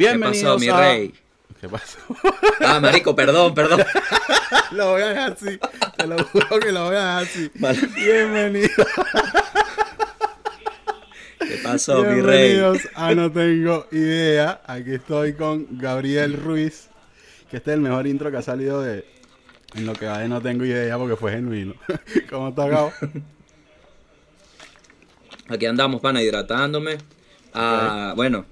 Bienvenidos ¿Qué pasó, mi rey? ¿Qué pasó? Ah, marico, perdón, perdón. lo voy a dejar así. Te lo juro que lo voy a dejar así. Vale. Bienvenidos. ¿Qué pasó, mi rey? Bienvenidos a No Tengo Idea. Aquí estoy con Gabriel Ruiz. Que este es el mejor intro que ha salido de en lo que va de No Tengo Idea porque fue genuino. ¿Cómo está, Gabo? Aquí andamos, pana, hidratándome. Ah, Bueno,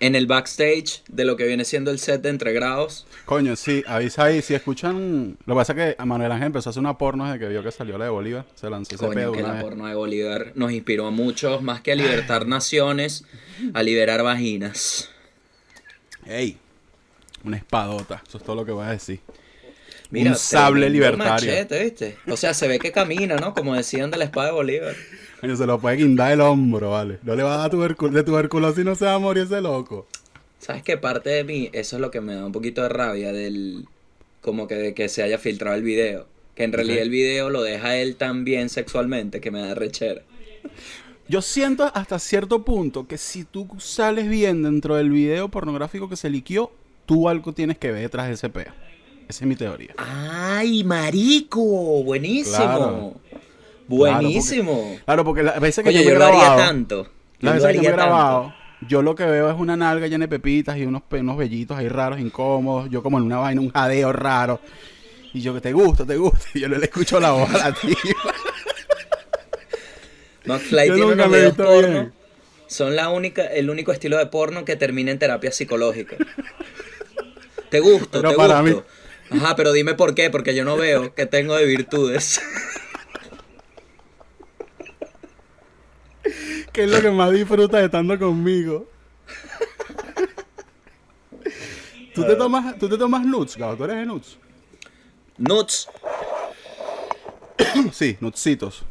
en el backstage de lo que viene siendo el set de Entre Grados. Coño, sí, avisa ahí. Si escuchan. Lo que pasa es que a Manuel Ángel empezó a hacer una porno desde que vio que salió la de Bolívar. Se lanzó ese Coño, pedo que una la vez. porno de Bolívar nos inspiró a muchos, más que a libertar naciones, a liberar vaginas. Ey, una espadota. Eso es todo lo que voy a decir. Mira, un sable libertario. machete, ¿viste? O sea, se ve que camina, ¿no? Como decían de la espada de Bolívar. Coño, se lo puede guindar el hombro, ¿vale? No le va a dar tubercul de tuberculosis y no se va a morir ese loco. ¿Sabes qué? Parte de mí, eso es lo que me da un poquito de rabia del... Como que de que se haya filtrado el video. Que en realidad el video lo deja él tan bien sexualmente que me da rechera. Yo siento hasta cierto punto que si tú sales bien dentro del video pornográfico que se liquió, tú algo tienes que ver detrás de ese peo. Esa es mi teoría. ¡Ay, marico! Buenísimo. Claro. Buenísimo. Claro, porque las veces que Oye, yo, me yo he grabado, tanto. Yo las veces que yo me he grabado, yo lo que veo es una nalga llena de pepitas y unos, unos vellitos ahí raros, incómodos. Yo como en una vaina, un jadeo raro. Y yo que te gusta, te gusta. Y yo no le escucho la voz a la tipa. McFly Yo tiene unos videos porno. bien. Son la única, el único estilo de porno que termina en terapia psicológica. Te gusto, Pero te para gusto. Ajá, pero dime por qué, porque yo no veo que tengo de virtudes. ¿Qué es lo que más disfrutas estando conmigo? ¿Tú te tomas, tú te tomas nuts, Gabo? ¿Tú eres de nuts? Nuts. Sí, nutsitos.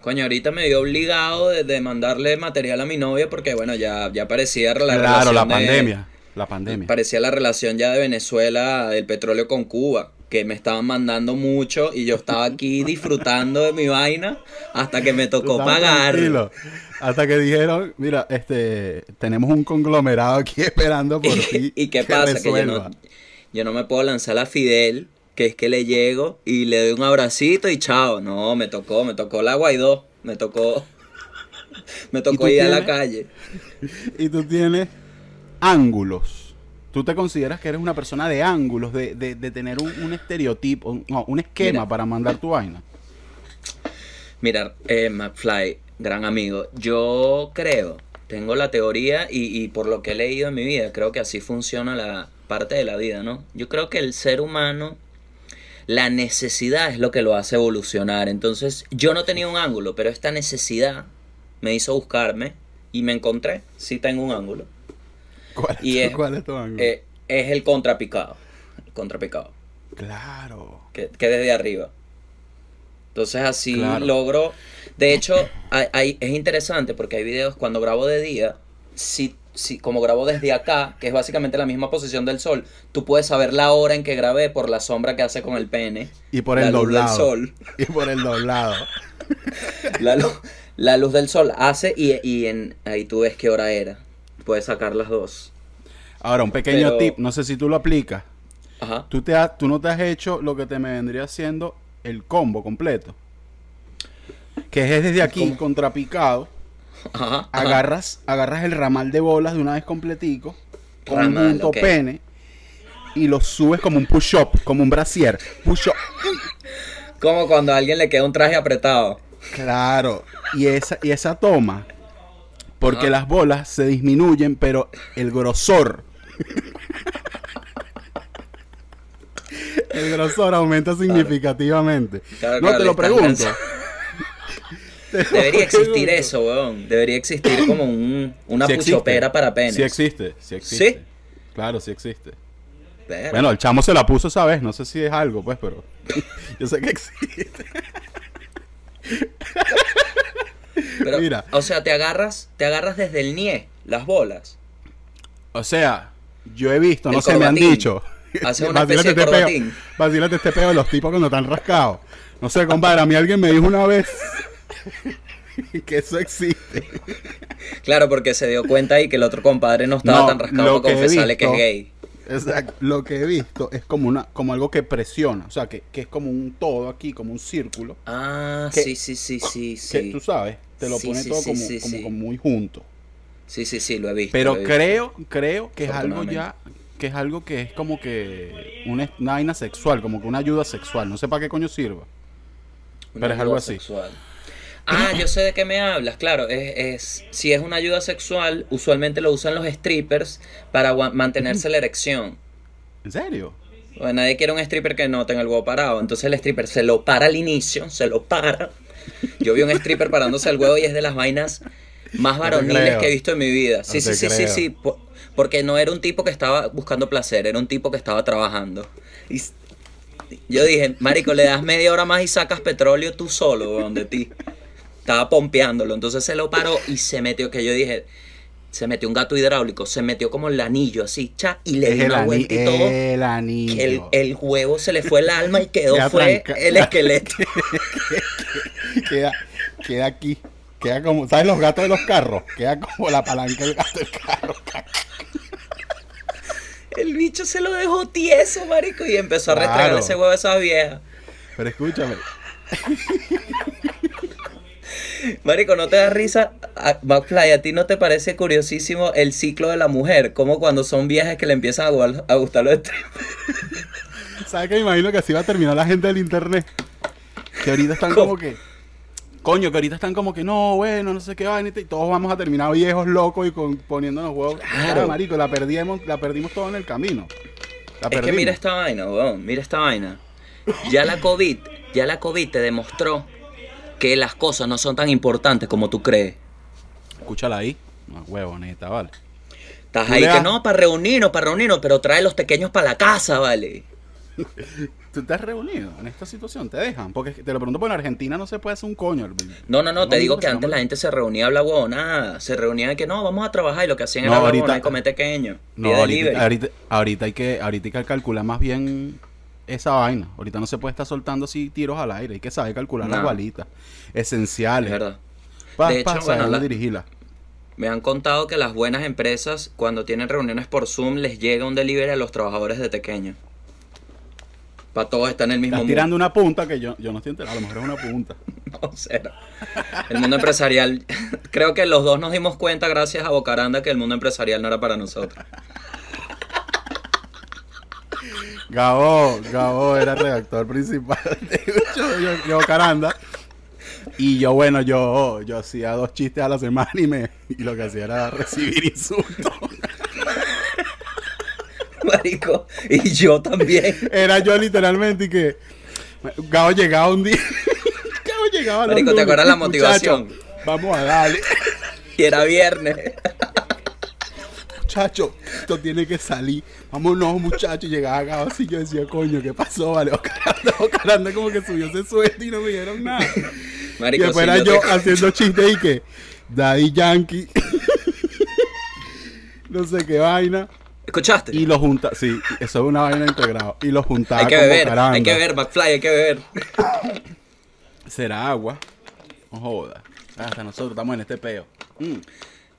Coño, ahorita me dio obligado de, de mandarle material a mi novia porque, bueno, ya, ya parecía la claro, relación la de- pandemia. La pandemia. Parecía la relación ya de Venezuela, del petróleo con Cuba, que me estaban mandando mucho y yo estaba aquí disfrutando de mi vaina hasta que me tocó pagar. tranquilo. Hasta que dijeron, mira, este, tenemos un conglomerado aquí esperando por ti. ¿Y qué pasa? Que yo no, yo no me puedo lanzar a Fidel, que es que le llego y le doy un abracito y chao. No, me tocó, me tocó la Guaidó, me tocó, me tocó ir a la calle. Y tú tienes ángulos. ¿Tú te consideras que eres una persona de ángulos, de, de, de tener un, un estereotipo, un, no, un esquema Mira. para mandar tu vaina? Mira, eh, McFly, gran amigo, yo creo, tengo la teoría y, y por lo que he leído en mi vida, creo que así funciona la parte de la vida, ¿no? Yo creo que el ser humano, la necesidad es lo que lo hace evolucionar. Entonces, yo no tenía un ángulo, pero esta necesidad me hizo buscarme y me encontré, sí tengo un ángulo. ¿Cuál es, Y es- cuál es tu ángulo? Eh, es el contrapicado, el contrapicado. claro. que, que desde arriba. Entonces así Claro. logro... De hecho, hay, hay- es interesante porque hay videos cuando grabo de día, si, si, como grabo desde acá, que es básicamente la misma posición del sol, tú puedes saber la hora en que grabé por la sombra que hace con el pene. Y por la el luz doblado. del sol. Y por el doblado. La luz, la luz del sol hace y, y en, ahí tú ves qué hora era. Puedes sacar las dos. Ahora, un pequeño Pero- tip, no sé si tú lo aplicas. Ajá. Tú, te has- tú no te has hecho lo que te me vendría siendo el combo completo. Que es desde aquí, ¿Cómo? contrapicado. Ajá. ajá. Agarras, agarras el ramal de bolas de una vez completico. Con un Ramal, punto pene. Y lo subes como un push-up, como un brasier. Push-up. Como cuando a alguien le queda un traje apretado. Claro. Y esa, y esa toma. Porque Ajá. las bolas se disminuyen, pero el grosor. el grosor aumenta significativamente. Claro, no te lo pregunto. Debería existir eso, weón. Debería existir como un, una Sí existe. puchopera para penes. Sí existe, sí existe. ¿Sí? Claro, sí existe. Bueno, el chamo se la puso esa vez, no sé si es algo, pues, pero yo sé que existe. Pero, mira. O sea, te agarras, te agarras desde el nie, las bolas. O sea, yo he visto, no sé, me han dicho. Hace una especie de este peo, corbatín. vacílate este peo de los tipos cuando están rascados. No sé, compadre, a mí alguien me dijo una vez que eso existe. Claro, porque se dio cuenta ahí que el otro compadre no estaba No, tan rascado para confesarle que es gay. Exacto. Lo que he visto es como una, como algo que presiona, o sea, que, que es como un todo aquí, como un círculo. Ah, Que- sí, sí, sí, sí, Que sí. tú sabes, te lo Sí, pone sí, todo como, como, como muy junto. Sí, sí, sí, lo he visto. Pero lo he visto. creo, creo que es algo ya. Que es algo que es como que una, una vaina sexual, como que una ayuda sexual. No sé para qué coño sirva. Una pero es algo así. sexual. Ah, yo sé de qué me hablas, claro. Es, es, si es una ayuda sexual, usualmente lo usan los strippers para mantenerse la erección. ¿En serio? Porque nadie quiere un stripper que no tenga el huevo parado. Entonces el stripper se lo para al inicio, se lo para. Yo vi un stripper parándose el huevo y es de las vainas más varoniles que he visto en mi vida. Sí, No sí, sí, sí, sí. Po- Porque no era un tipo que estaba buscando placer, era un tipo que estaba trabajando. Y yo dije, Marico, le das media hora más y sacas petróleo tú solo, weón, de ti. Estaba pompeándolo. Entonces se lo paró y se metió, que yo dije, se metió un gato hidráulico, se metió como el anillo así, cha, y le dio una vuelta y todo. el anillo. que el, el huevo se le fue el alma y quedó fue el esqueleto. queda, queda aquí. Queda como, ¿sabes los gatos de los carros? Queda como la palanca del gato del carro. El bicho se lo dejó tieso, marico, y empezó a Claro. restregar ese huevo a esa vieja. Pero escúchame, Marico, ¿no te da risa? McFly, ¿a ti no te parece curiosísimo el ciclo de la mujer? Como cuando son viejas que le empiezan a, a gustar los. ¿sabes que me imagino que así va a terminar la gente del internet? Que ahorita están ¿Cómo? como que. Coño, que ahorita están como que no, bueno, no sé qué vaina. Y todos vamos a terminar viejos locos y con, poniéndonos huevos. Claro. Ah, marico, la perdimos, la perdimos todo en el camino. La Es que mira esta vaina, weón, mira esta vaina. Ya la COVID, ya la COVID te demostró que las cosas no son tan importantes como tú crees. Escúchala ahí. No, huevo, neta, vale. Estás ahí que no, para reunirnos, para reunirnos, pero trae los pequeños para la casa, ¿vale? ¿Tú te has reunido en esta situación? ¿Te dejan? Porque te lo pregunto, porque en Argentina no se puede hacer un coño. No, no, no, te digo que antes la gente se reunía a hablar huevonada, se reunía de que no, vamos a trabajar y lo que hacían No, era ahorita- comer pequeño. No, ahorita, ahorita, ahorita hay que, ahorita hay que calcular más bien esa vaina. Ahorita no se puede estar soltando así tiros al aire. Hay que saber calcular las balitas esenciales. Es verdad. De hecho, saber bueno, la- dirigirla. Me han contado que las buenas empresas, cuando tienen reuniones por Zoom, les llega un delivery a los trabajadores de pequeño. Para todos estar en el mismo Estás mundo. tirando una punta que yo, yo no estoy enterado. A lo mejor es una punta. No, cero. El mundo empresarial. Creo que los dos nos dimos cuenta, gracias a Bocaranda, que el mundo empresarial no era para nosotros. Gabo, Gabo era redactor principal de yo, yo, yo, Caranda. Y yo, bueno, yo, yo hacía dos chistes a la semana y, me, y lo que hacía era recibir insultos. Marico. Y yo también. Era yo literalmente y que Gabo llegaba un día. Gabo llegaba los Marico, ¿te acuerdas la "Muchacho, motivación? Vamos a darle. Y era viernes. Muchacho, esto tiene que salir. Vámonos, muchachos. Llegaba Gabo así. Yo decía, coño, ¿qué pasó? Vale, Ocaranda, Ocaranda como que subió ese suerte y no me dieron nada. Marico, y después si era yo yo te- haciendo chistes y que Daddy Yankee. no sé qué vaina. ¿Escuchaste? Y lo junta, sí, eso es una vaina integrada. Y lo juntaba hay que con beber, Bocaranda. hay que beber, McFly, hay que beber. Será agua. No joda. Hasta nosotros estamos en este peo. Mm.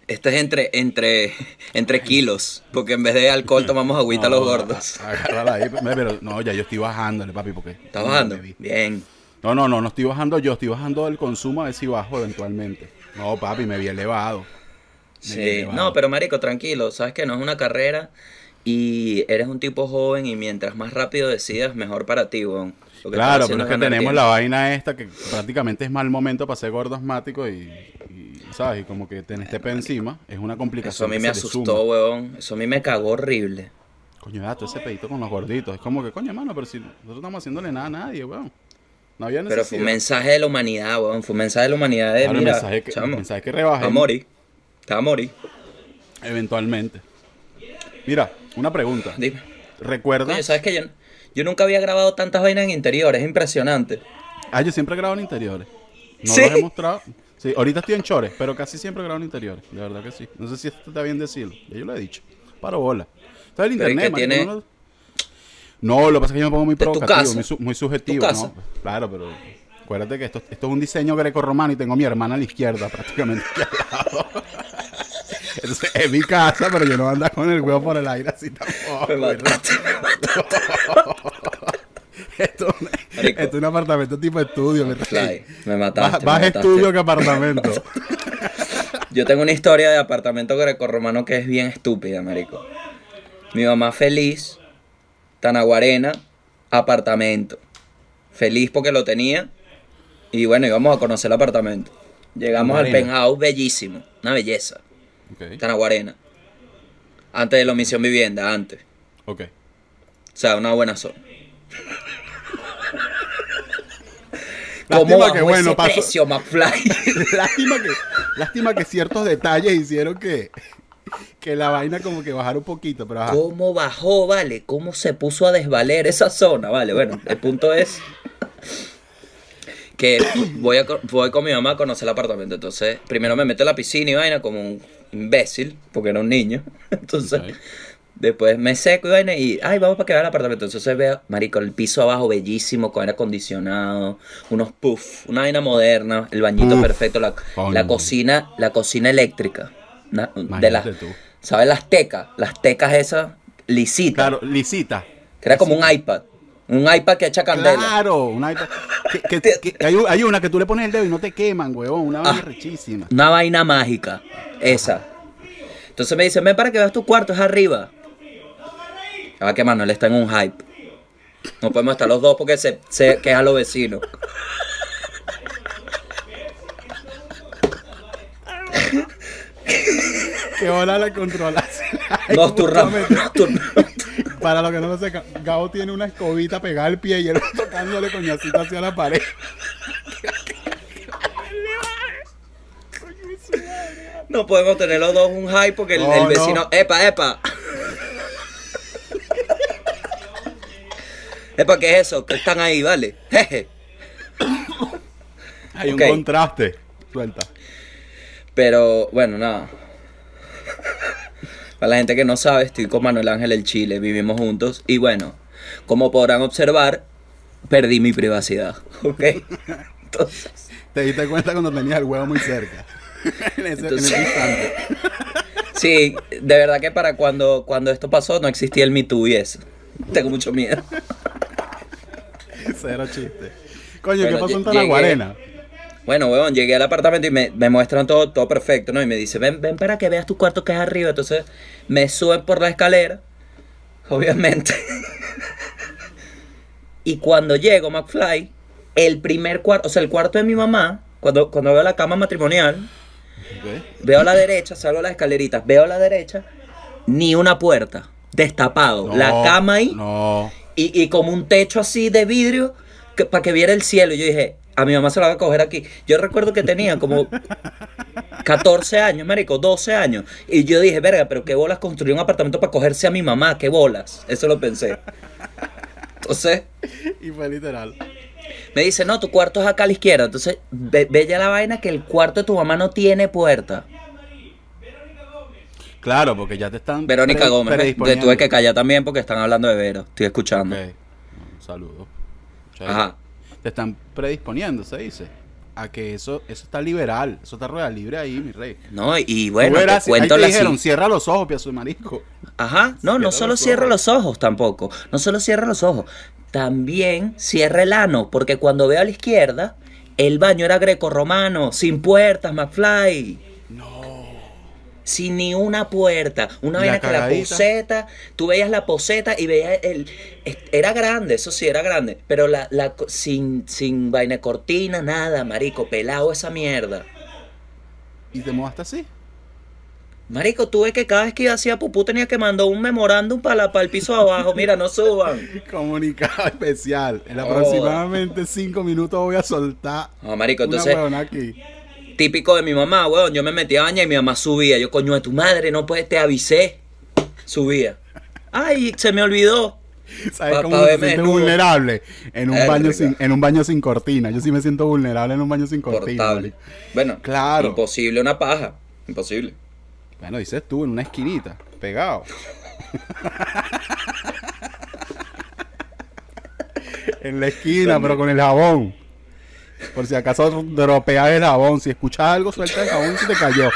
Este es entre, entre, entre kilos, porque en vez de alcohol tomamos agüita No, los gordos. a- Agárrala ahí. Pero, no, ya yo estoy bajándole, papi, porque. ¿Estás bajando? Bien. No, no, no, no estoy bajando yo, estoy bajando el consumo a ver si bajo eventualmente. No, papi, me vi elevado. Sí, no, pero marico, tranquilo, sabes que no es una carrera y eres un tipo joven y mientras más rápido decidas, mejor para ti, weón. Claro, pero es que tenemos tiempo. la vaina esta que prácticamente es mal momento para ser gordo asmático y, y, ¿sabes? Y como que tener este pe encima es una Eso complicación. a mí me asustó, weón. Eso a mí me cagó horrible. Coño, gato, ese pedito con los gorditos. Es como que, coño, hermano, pero si nosotros no estamos haciéndole nada a nadie, weón. No había necesidad. Pero fue un mensaje de la humanidad, weón. Fue un mensaje de la humanidad de, Claro, el mira, mensaje que, el chamo, mensaje que va a morir. Te va a morir. eventualmente. Mira, una pregunta. Dime. ¿Recuerdas? Coño, ¿sabes que yo, yo nunca había grabado tantas vainas en interiores? Es impresionante. Ah, yo siempre grabo en interiores. No ¿Sí? los he mostrado. Sí, ahorita estoy en chores, pero casi siempre grabo en interiores. De verdad que sí. No sé si esto está bien decirlo. Ya yo lo he dicho. Paro bola. Está el Pero ¿y internet, No, lo que pasa es que yo me pongo muy ¿De tu provocativo, muy, su- muy subjetivo. ¿no? Claro, pero acuérdate que esto, esto es un diseño greco-romano y tengo a mi hermana a la izquierda prácticamente aquí al lado. Entonces, es mi casa, pero yo no ando con el huevo por el aire así tampoco. Me mataste. Esto, es un- Marico. esto es un apartamento tipo estudio. rey. Fly, me mataste. más me estudio que apartamento. Yo tengo una historia de apartamento grecorromano que es bien estúpida, marico. Mi mamá feliz, Tanaguarena, apartamento. Feliz porque lo tenía. Y bueno, íbamos a conocer el apartamento. Llegamos al penthouse bellísimo, una belleza. Ok, Tanaguarena. Antes de la omisión vivienda, antes. ok. O sea, una buena zona. ¿Cómo Lástima que, bajó bueno, ese pasó- precio, McFly? lástima, que, lástima que ciertos detalles hicieron que, que la vaina como que bajara un poquito, pero ajá. ¿Cómo bajó, vale? ¿Cómo se puso a desvaler esa zona? Vale, bueno, el punto es que voy, a, co- voy con mi mamá a conocer el apartamento. Entonces, primero me meto en la piscina y vaina como un imbécil, porque era un niño. Entonces, después me seco y vaina y, ay, vamos para que vea el apartamento. Entonces veo, marico, el piso abajo bellísimo, con aire acondicionado, unos puff, una vaina moderna, el bañito Uf, perfecto, la, cocina, la cocina eléctrica. de las. ¿Sabes las tecas? Las tecas esas lisitas. Claro, lisita. Que era como un iPad. Un iPad que echa candela. Claro, una iPad- que- que- que- hay, un- hay una que tú le pones el dedo y no te queman, huevón, una vaina Ah. rechísima. Una vaina mágica. Esa. Entonces me dicen, ven para que veas tu cuarto, es arriba. Ya va que Manuel está en un hype. No podemos estar los dos porque se, se quejan los vecinos. Que hora la controlas. Justamente, nocturna. Para los que no lo sepan, Gabo tiene una escobita pegada al pie y él va tocándole coñacito hacia la pared. No podemos tener los dos un hype porque el, No, el no. vecino. ¡Epa, epa! Epa, ¿qué es eso? ¿Qué están ahí, vale? Jeje. Hay un contraste. Suelta. Pero bueno, nada. Para la gente que no sabe, estoy con Manuel Ángel el Chile, vivimos juntos. Y bueno, como podrán observar, perdí mi privacidad. ¿Ok? Entonces, Te diste cuenta cuando tenías el huevo muy cerca. en, ese, en Entonces- ese instante. sí, de verdad que para cuando, cuando esto pasó no existía el Me Too y eso. Tengo mucho miedo. Cero chiste. Coño, ¿qué pasó en Tanaguarena? Bueno, weón, llegué al apartamento y me, me muestran todo, todo perfecto, ¿no? Y me dice, ven, ven para que veas tu cuarto que es arriba. Entonces me suben por la escalera, obviamente. y cuando llego, McFly, el primer cuarto, o sea, el cuarto de mi mamá, cuando, cuando veo la cama matrimonial, veo a la derecha, salgo a las escaleritas, veo a la derecha, ni una puerta, destapado. la cama ahí No. y, y como un techo así de vidrio que, para que viera el cielo. Y yo dije, a mi mamá se la va a coger aquí. Yo recuerdo que tenía como 14 años, marico, 12 años. Y yo dije, verga, pero qué bolas construir un apartamento para cogerse a mi mamá, qué bolas. Eso lo pensé. Entonces, Y fue literal. me dice, no, tu cuarto es acá a la izquierda. Entonces, ve, ve ya la vaina que el cuarto de tu mamá no tiene puerta. Claro, porque ya te están. Verónica Gómez, me- te predisponiendo. tuve que callar también porque están hablando de Vero. Estoy escuchando. Ok. Un saludo. Chévere. Ajá. Te están predisponiendo, se dice. A que eso, eso está liberal. Eso está rueda libre ahí, mi rey. No, y bueno, verás, te cuento ahí te dijeron, cierra los ojos, piazo de marisco. Ajá, no, no Cierra solo los cierra los ojos tampoco, no solo cierra los ojos, también cierra el ano, porque cuando veo a la izquierda, el baño era greco-romano, sin puertas, McFly. Sin ni una puerta, una ¿Y la vaina que la poseta, tú veías la poseta y veías el, era grande, eso sí, era grande, pero la, la sin, sin vaina cortina, nada, marico, pelado esa mierda. ¿Y te mojaste así? Marico, tuve que cada vez que hacía pupú tenía que mandar un memorándum para, para el piso de abajo. Mira, no suban. Comunicado especial. En Oh. aproximadamente cinco minutos voy a soltar No, marico, una entonces, aquí. Típico de mi mamá, weón. Yo me metía a bañar y mi mamá subía. Yo, coño, de tu madre, no puedes, te avisé. Subía. Ay, se me olvidó. ¿Sabes cómo se siente vulnerable? En un, baño sin, en un baño sin cortina. Yo sí me siento vulnerable en un baño sin cortina. Bueno, Claro. Imposible una paja. Imposible. Bueno, dices tú, en una esquinita, pegado. en la esquina, pero con el jabón. Por si acaso dropeas el jabón. Si escuchas algo, suelta el jabón y se te cayó.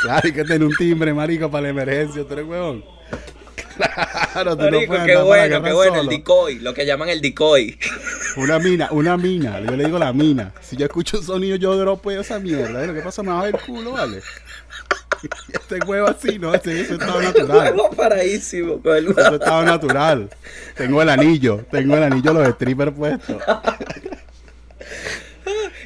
claro, hay que tener un timbre, marico, para la emergencia. ¿Tú eres huevón? Claro, tú no Marico, puedes qué bueno, qué bueno. El decoy, lo que llaman el decoy. Una mina, una mina. Yo le digo la mina. Si yo escucho un sonido, yo dropeo esa mierda. ¿eh? Lo que pasa, me va a ver el culo, ¿vale? Este huevo así, ¿no? Ese ese estado natural. Huevo paradísimo con el estado natural. Tengo el anillo. Tengo el anillo, los strippers puestos.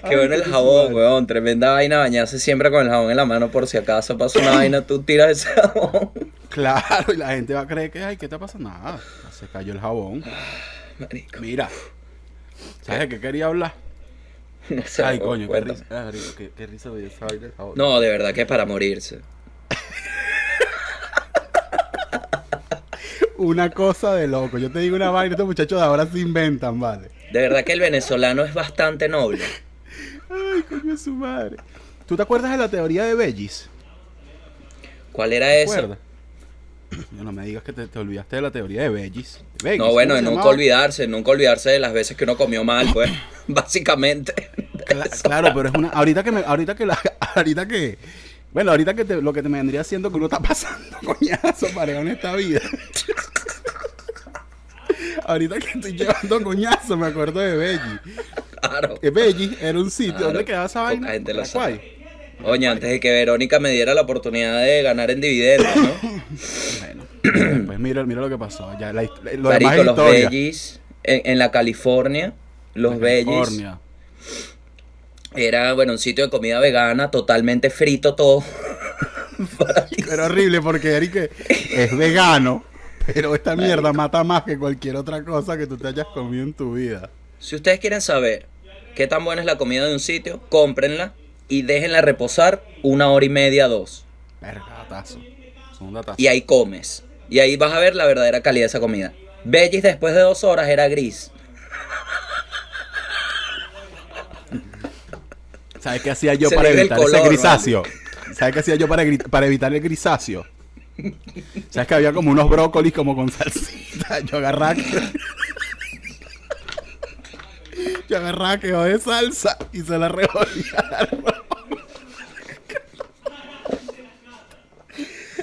Qué bueno el jabón, weón. Tremenda vaina bañarse siempre con el jabón en la mano por si acaso pasa una vaina, tú tiras ese jabón. Claro, y la gente va a creer que, ay, ¿qué te pasa? Nada. Se cayó el jabón. Marico, Mira. ¿Sabes de qué quería hablar? no sé. Ay, coño, qué risa. Ah, qué, qué risa esa del jabón. No, de verdad que es para morirse. Una cosa de loco. Yo te digo una vaina, estos muchachos de ahora se inventan, ¿vale? De verdad que el venezolano es bastante noble. Ay, coño de su madre. ¿Tú te acuerdas de la teoría de Bellis? ¿Cuál era. Yo no me digas que te, te olvidaste de la teoría de Bellis. Bellis, No, bueno, ¿cómo se nunca llamaba? olvidarse, nunca olvidarse de las veces que uno comió mal, pues, básicamente. Cla- claro, pero es una. Ahorita que me, ahorita que la, ahorita que. Bueno, ahorita que te- lo que te me vendría siendo que uno está pasando coñazo pareja en esta vida. ahorita que estoy llevando coñazo, me acuerdo de Bellis. Claro. Que Bellis era un sitio Claro, donde quedaba esa vaina. gente lo Paraguay. Oye, antes de que Verónica me diera la oportunidad de ganar en dividendos, ¿no? Bueno, pues mira, mira lo que pasó. Ya la, hist- lo demás Marico, es los veggies en, en la California, los veggies California. era, bueno, un sitio de comida vegana, totalmente frito todo. Pero horrible porque Eric es vegano, pero esta mierda mata más que cualquier otra cosa que tú te hayas comido en tu vida. Si ustedes quieren saber qué tan buena es la comida de un sitio, cómprenla y déjenla reposar una hora y media, dos. Verga, datazo. Son un datazo. Y ahí comes. Y ahí vas a ver la verdadera calidad de esa comida. Veggies después de dos horas era gris. ¿Sabes qué hacía yo Se para evitar ese color, grisáceo? ¿Sabes qué hacía yo para, para evitar el grisáceo? ¿Sabes que había como unos brócolis como con salsita? Yo agarraba. Yo agarraba que de salsa y se la revolvía al arroz.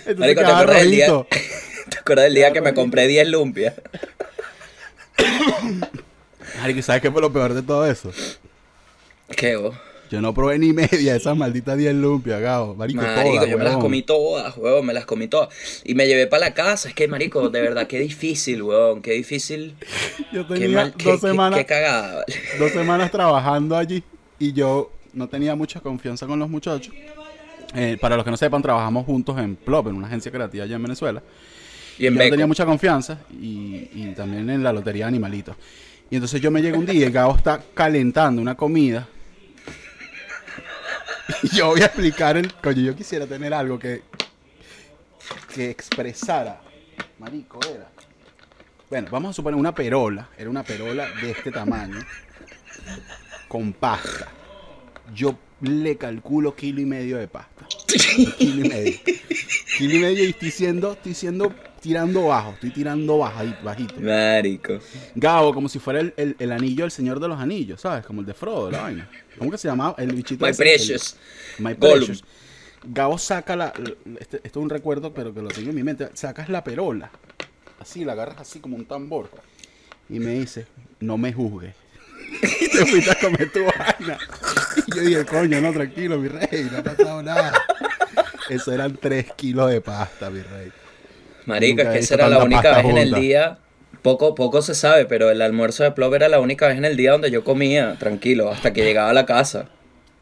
Entonces Marico, ¿te acuerdas del día? ¿Te acuerdas del día que me compré 10 lumpias? Marico, ¿y ¿sabes qué fue lo peor de todo eso? ¿Qué, vos? Yo no probé ni media de esas malditas 10 lumpias, Gabo. Marico, Marico, todas, yo me las comí todas, huevón, me las comí todas. Y me llevé para la casa. Es que, marico, de verdad, qué difícil, huevón, qué difícil. Yo Qué, tenía mal, dos qué- semanas, qué cagada, dos semanas trabajando allí y yo no tenía mucha confianza con los muchachos. Eh, para los que no sepan, trabajamos juntos en Plop, en una agencia creativa allá en Venezuela. Y en yo no tenía mucha confianza y, y también en la lotería de animalitos. Y entonces yo me llego un día y Gabo está calentando una comida. Y yo voy a explicar el. Coño, yo quisiera tener algo que. que expresara. Marico, era. Bueno, vamos a suponer una perola. Era una perola de este tamaño. Con pasta. Yo le calculo kilo y medio de pasta. kilo y medio. Kilo y medio y estoy siendo, estoy siendo tirando bajo, estoy tirando bajito, bajito. Marico. Gabo, como si fuera el, el- el anillo del Señor de los Anillos, ¿sabes? Como el de Frodo, la vaina. ¿Cómo que se llamaba? El bichito My ese, Precious. el- My Gollum. Precious. Gabo saca la... Este, esto es un recuerdo, pero que lo tengo en mi mente. Sacas la perola. Así, la agarras así como un tambor. Y me dice, no me juzgues. Y te fuiste a comer tu vaina. Y yo dije, coño, no, tranquilo, mi rey, no ha pasado nada. Eso eran tres kilos de pasta, mi rey. Marico, Nunca es que esa era la única vez en el día. Poco, poco se sabe, pero el almuerzo de Plop era la única vez en el día donde yo comía tranquilo, hasta que llegaba a la casa.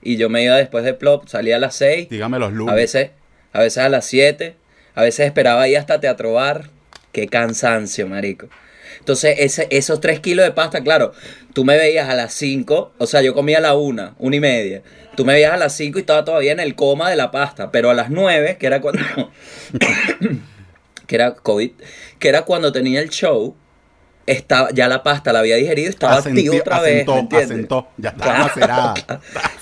Y yo me iba después de Plop, salía a las 6, Dígame los lunes. a veces, a veces a las 7, a veces esperaba ahí hasta Teatro Bar. Qué cansancio, marico. Entonces, ese, esos 3 kilos de pasta, claro, tú me veías a las 5, o sea, yo comía a la 1, 1 y media. Tú me veías a las 5 y estaba todavía en el coma de la pasta, pero a las 9, que era cuando... que era COVID, que era cuando tenía el show, estaba, ya la pasta la había digerido y estaba activo otra vez. ya estaba Claro. macerada.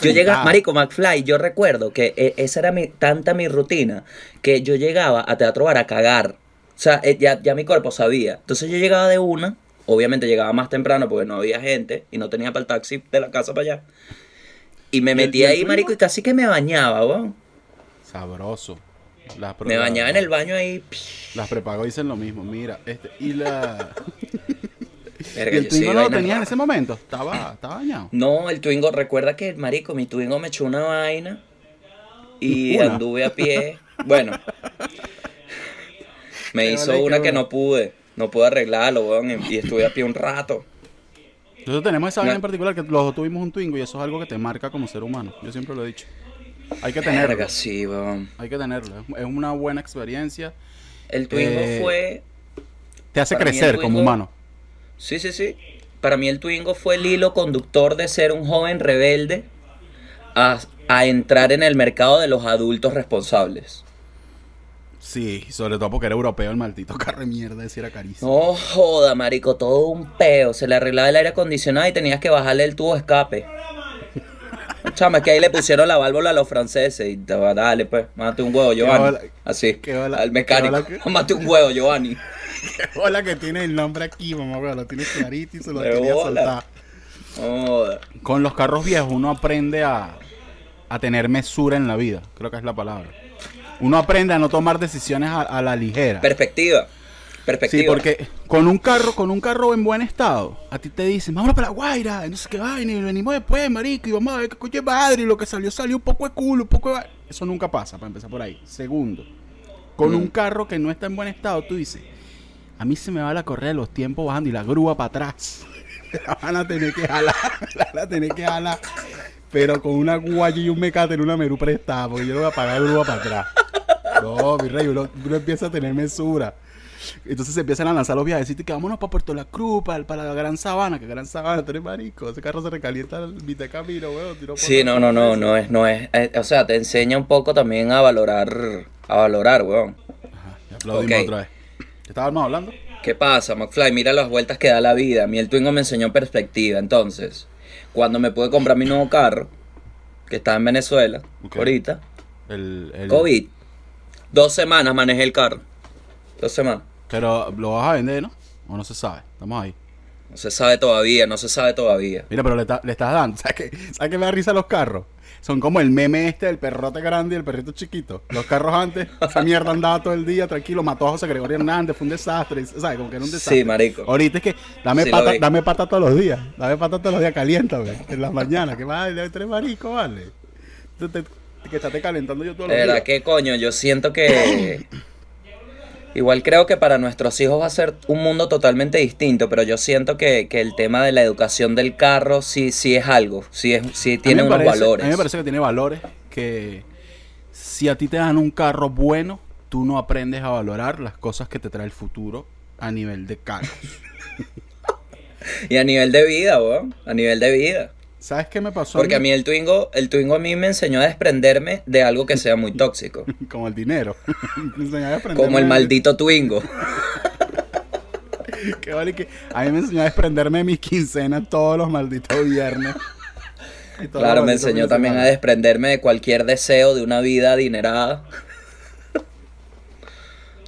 Yo llegaba. Marico McFly, yo recuerdo que eh, esa era mi, tanta mi rutina que yo llegaba a Teatro Bar a cagar. O sea, eh, ya, ya mi cuerpo sabía. Entonces yo llegaba de una, obviamente llegaba más temprano porque no había gente y no tenía para el taxi de la casa para allá. Y me ¿Y el- metí y el ahí, marico, y casi que me bañaba, weón. Sabroso. Las Me bañaba en el baño ahí. Las prepago dicen lo mismo. Mira, este, y la. Verga, ¿Y el Twingo no lo tenías en ese momento? Estaba, estaba bañado. No, el Twingo, recuerda que, marico, mi Twingo me echó una vaina y Una. anduve a pie. Bueno, me hizo una que no pude. No pude arreglarlo, weón, y estuve a pie un rato. Nosotros tenemos esa vaina No. en particular que los dos tuvimos un Twingo y eso es algo que te marca como ser humano. Yo siempre lo he dicho. Hay que tenerlo. Verga, sí, weón. Hay que tenerlo. Es- una buena experiencia. El Twingo Eh, fue. Te hace crecer como humano. Sí, sí, sí. Para mí el Twingo fue el hilo conductor de ser un joven rebelde a, a entrar en el mercado de los adultos responsables. Sí, sobre todo porque era europeo el maldito carro de mierda, ese era carísimo. No joda, marico, todo un peo. Se le arreglaba el aire acondicionado y tenías que bajarle el tubo escape. Chama, es que ahí le pusieron la válvula a los franceses y te va, dale pues, mate un huevo, Giovanni. Así, qué al mecánico, que- mate un huevo, Giovanni. Hola que tiene el nombre aquí, mamá, weón, lo tiene clarito y se lo quería soltar. Joda. Con los carros viejos uno aprende a, a tener mesura en la vida, creo que es la palabra. Uno aprende a no tomar decisiones a, a la ligera. Perspectiva. Perspectiva. Sí, porque con un carro, con un carro en buen estado, a ti te dicen, vámonos para la Guaira, no sé qué vaina, y venimos después, marico, y vamos a ver qué coño de madre, y lo que salió, salió un poco de culo, un poco de... va-". Eso nunca pasa, para empezar por ahí. Segundo, con Mm. un carro que no está en buen estado, tú dices, a mí se me va la correa de los tiempos bajando y la grúa para atrás. La van a tener que jalar, la van a tener que jalar. Pero con una guaya y un mecate en una merú prestada, porque yo no voy a pagar grúa para atrás. No, mi rey, uno, uno empieza a tener mesura. Entonces se empiezan a lanzar los viajes. que vámonos para Puerto La Cruz, para, para la Gran Sabana, que Gran Sabana, tú eres marico. Ese carro se recalienta al mitad de camino, weón. tiro por Sí, no, no, no, no es, no es. eh, o sea, te enseña un poco también a valorar, a valorar, weón. Ajá, aplaudimos Ok. otra vez. ¿Qué estábamos hablando? ¿Qué pasa, McFly? Mira las vueltas que da la vida. A mí el Twingo me enseñó perspectiva. Entonces, cuando me pude comprar mi nuevo carro, que estaba en Venezuela, ahorita, El, el- COVID, dos semanas manejé el carro. Dos semanas. Pero lo vas a vender, ¿no? O no se sabe. Estamos ahí. No se sabe todavía, no se sabe todavía. Mira, pero le, ta- le estás dando. ¿Sabes qué? ¿Sabes qué me da risa los carros? Son como el meme este del perrote grande y el perrito chiquito. Los carros antes, esa mierda andaba todo el día tranquilo, mató a José Gregorio Hernández, fue un desastre. ¿Sabes? Como que era un desastre. Sí, marico. Ahorita es que dame Sí, pata, dame pata todos los días. Dame pata todos los días, caliéntame. En las mañanas. Que vale, tres marico, vale. Te- te- que estate calentando yo todos De los verdad que coño, yo siento que. Igual creo que para nuestros hijos va a ser un mundo totalmente distinto, pero yo siento que, que el tema de la educación del carro sí, sí es algo, sí, es, sí tiene unos parece- valores. A mí me parece que tiene valores que si a ti te dan un carro bueno, tú no aprendes a valorar las cosas que te trae el futuro a nivel de carros. Y a nivel de vida, weón, a nivel de vida. ¿Sabes qué me pasó? Porque a mí el Twingo, el Twingo a mí me enseñó a desprenderme de algo que sea muy tóxico. Como el dinero. Me enseñó a desprenderme Como el de- maldito Twingo. que vale que a mí me enseñó a desprenderme de mis quincenas todos los malditos viernes. Claro, me enseñó también a desprenderme de cualquier deseo de una vida adinerada.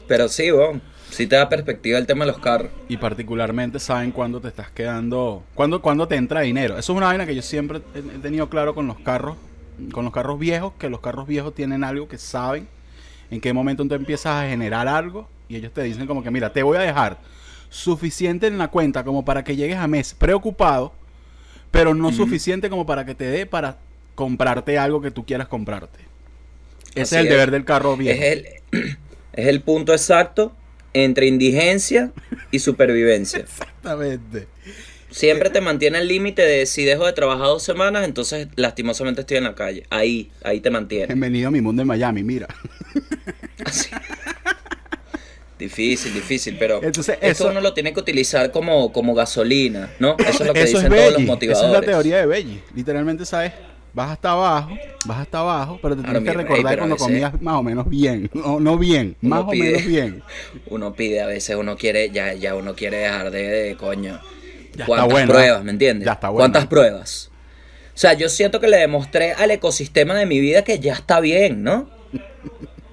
Pero sí, weón, sí te da perspectiva el tema de los carros. Y particularmente saben cuándo te estás quedando, cuándo, cuándo te entra dinero. Eso es una vaina que yo siempre he tenido claro con los carros, con los carros viejos, que los carros viejos tienen algo que saben en qué momento tú empiezas a generar algo y ellos te dicen como que mira, te voy a dejar suficiente en la cuenta como para que llegues a mes preocupado, pero no suficiente como para que te dé para comprarte algo que tú quieras comprarte. Ese Así es el es. deber del carro viejo. Es el, es el punto exacto entre indigencia y supervivencia. Exactamente. Siempre te mantiene el límite de si dejo de trabajar dos semanas, entonces lastimosamente estoy en la calle. Ahí, ahí te mantiene. Bienvenido a mi mundo en Miami, mira. Así. Difícil, difícil, pero Entonces, esto eso- uno lo tiene que utilizar como, como gasolina, ¿no? Eso es lo que dicen es todos los motivadores. Esa es la teoría de Belli. Literalmente, ¿sabes? Vas hasta abajo, vas hasta abajo, pero te Claro, tienes que recordar cuando comías más o menos bien. No, no bien, Uno más o menos bien. Uno pide, a veces uno quiere, ya, ya uno quiere dejar de, de coño. Ya está ¿Cuántas bueno, pruebas, me entiendes? Ya está bueno. ¿Cuántas pruebas? O sea, yo siento que le demostré al ecosistema de mi vida que ya está bien, ¿no?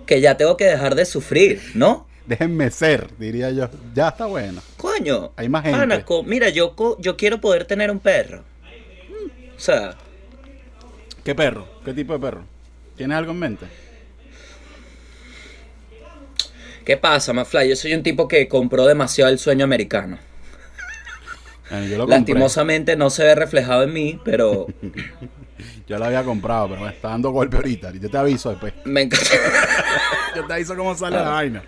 Que ya tengo que dejar de sufrir, ¿no? Déjenme ser, diría yo. Ya está bueno. Coño. Hay más gente. pana, co- mira, yo, co- yo quiero poder tener un perro. O sea, ¿Qué perro? ¿Qué tipo de perro? ¿Tienes algo en mente? ¿qué pasa, Mafly? Yo soy un tipo que compró demasiado el sueño americano. Yo lo. Lastimosamente no se ve reflejado en mí, pero Yo lo había comprado, pero me está dando golpe ahorita. Yo te aviso después. me encanta. Yo te aviso cómo sale Ah. la vaina.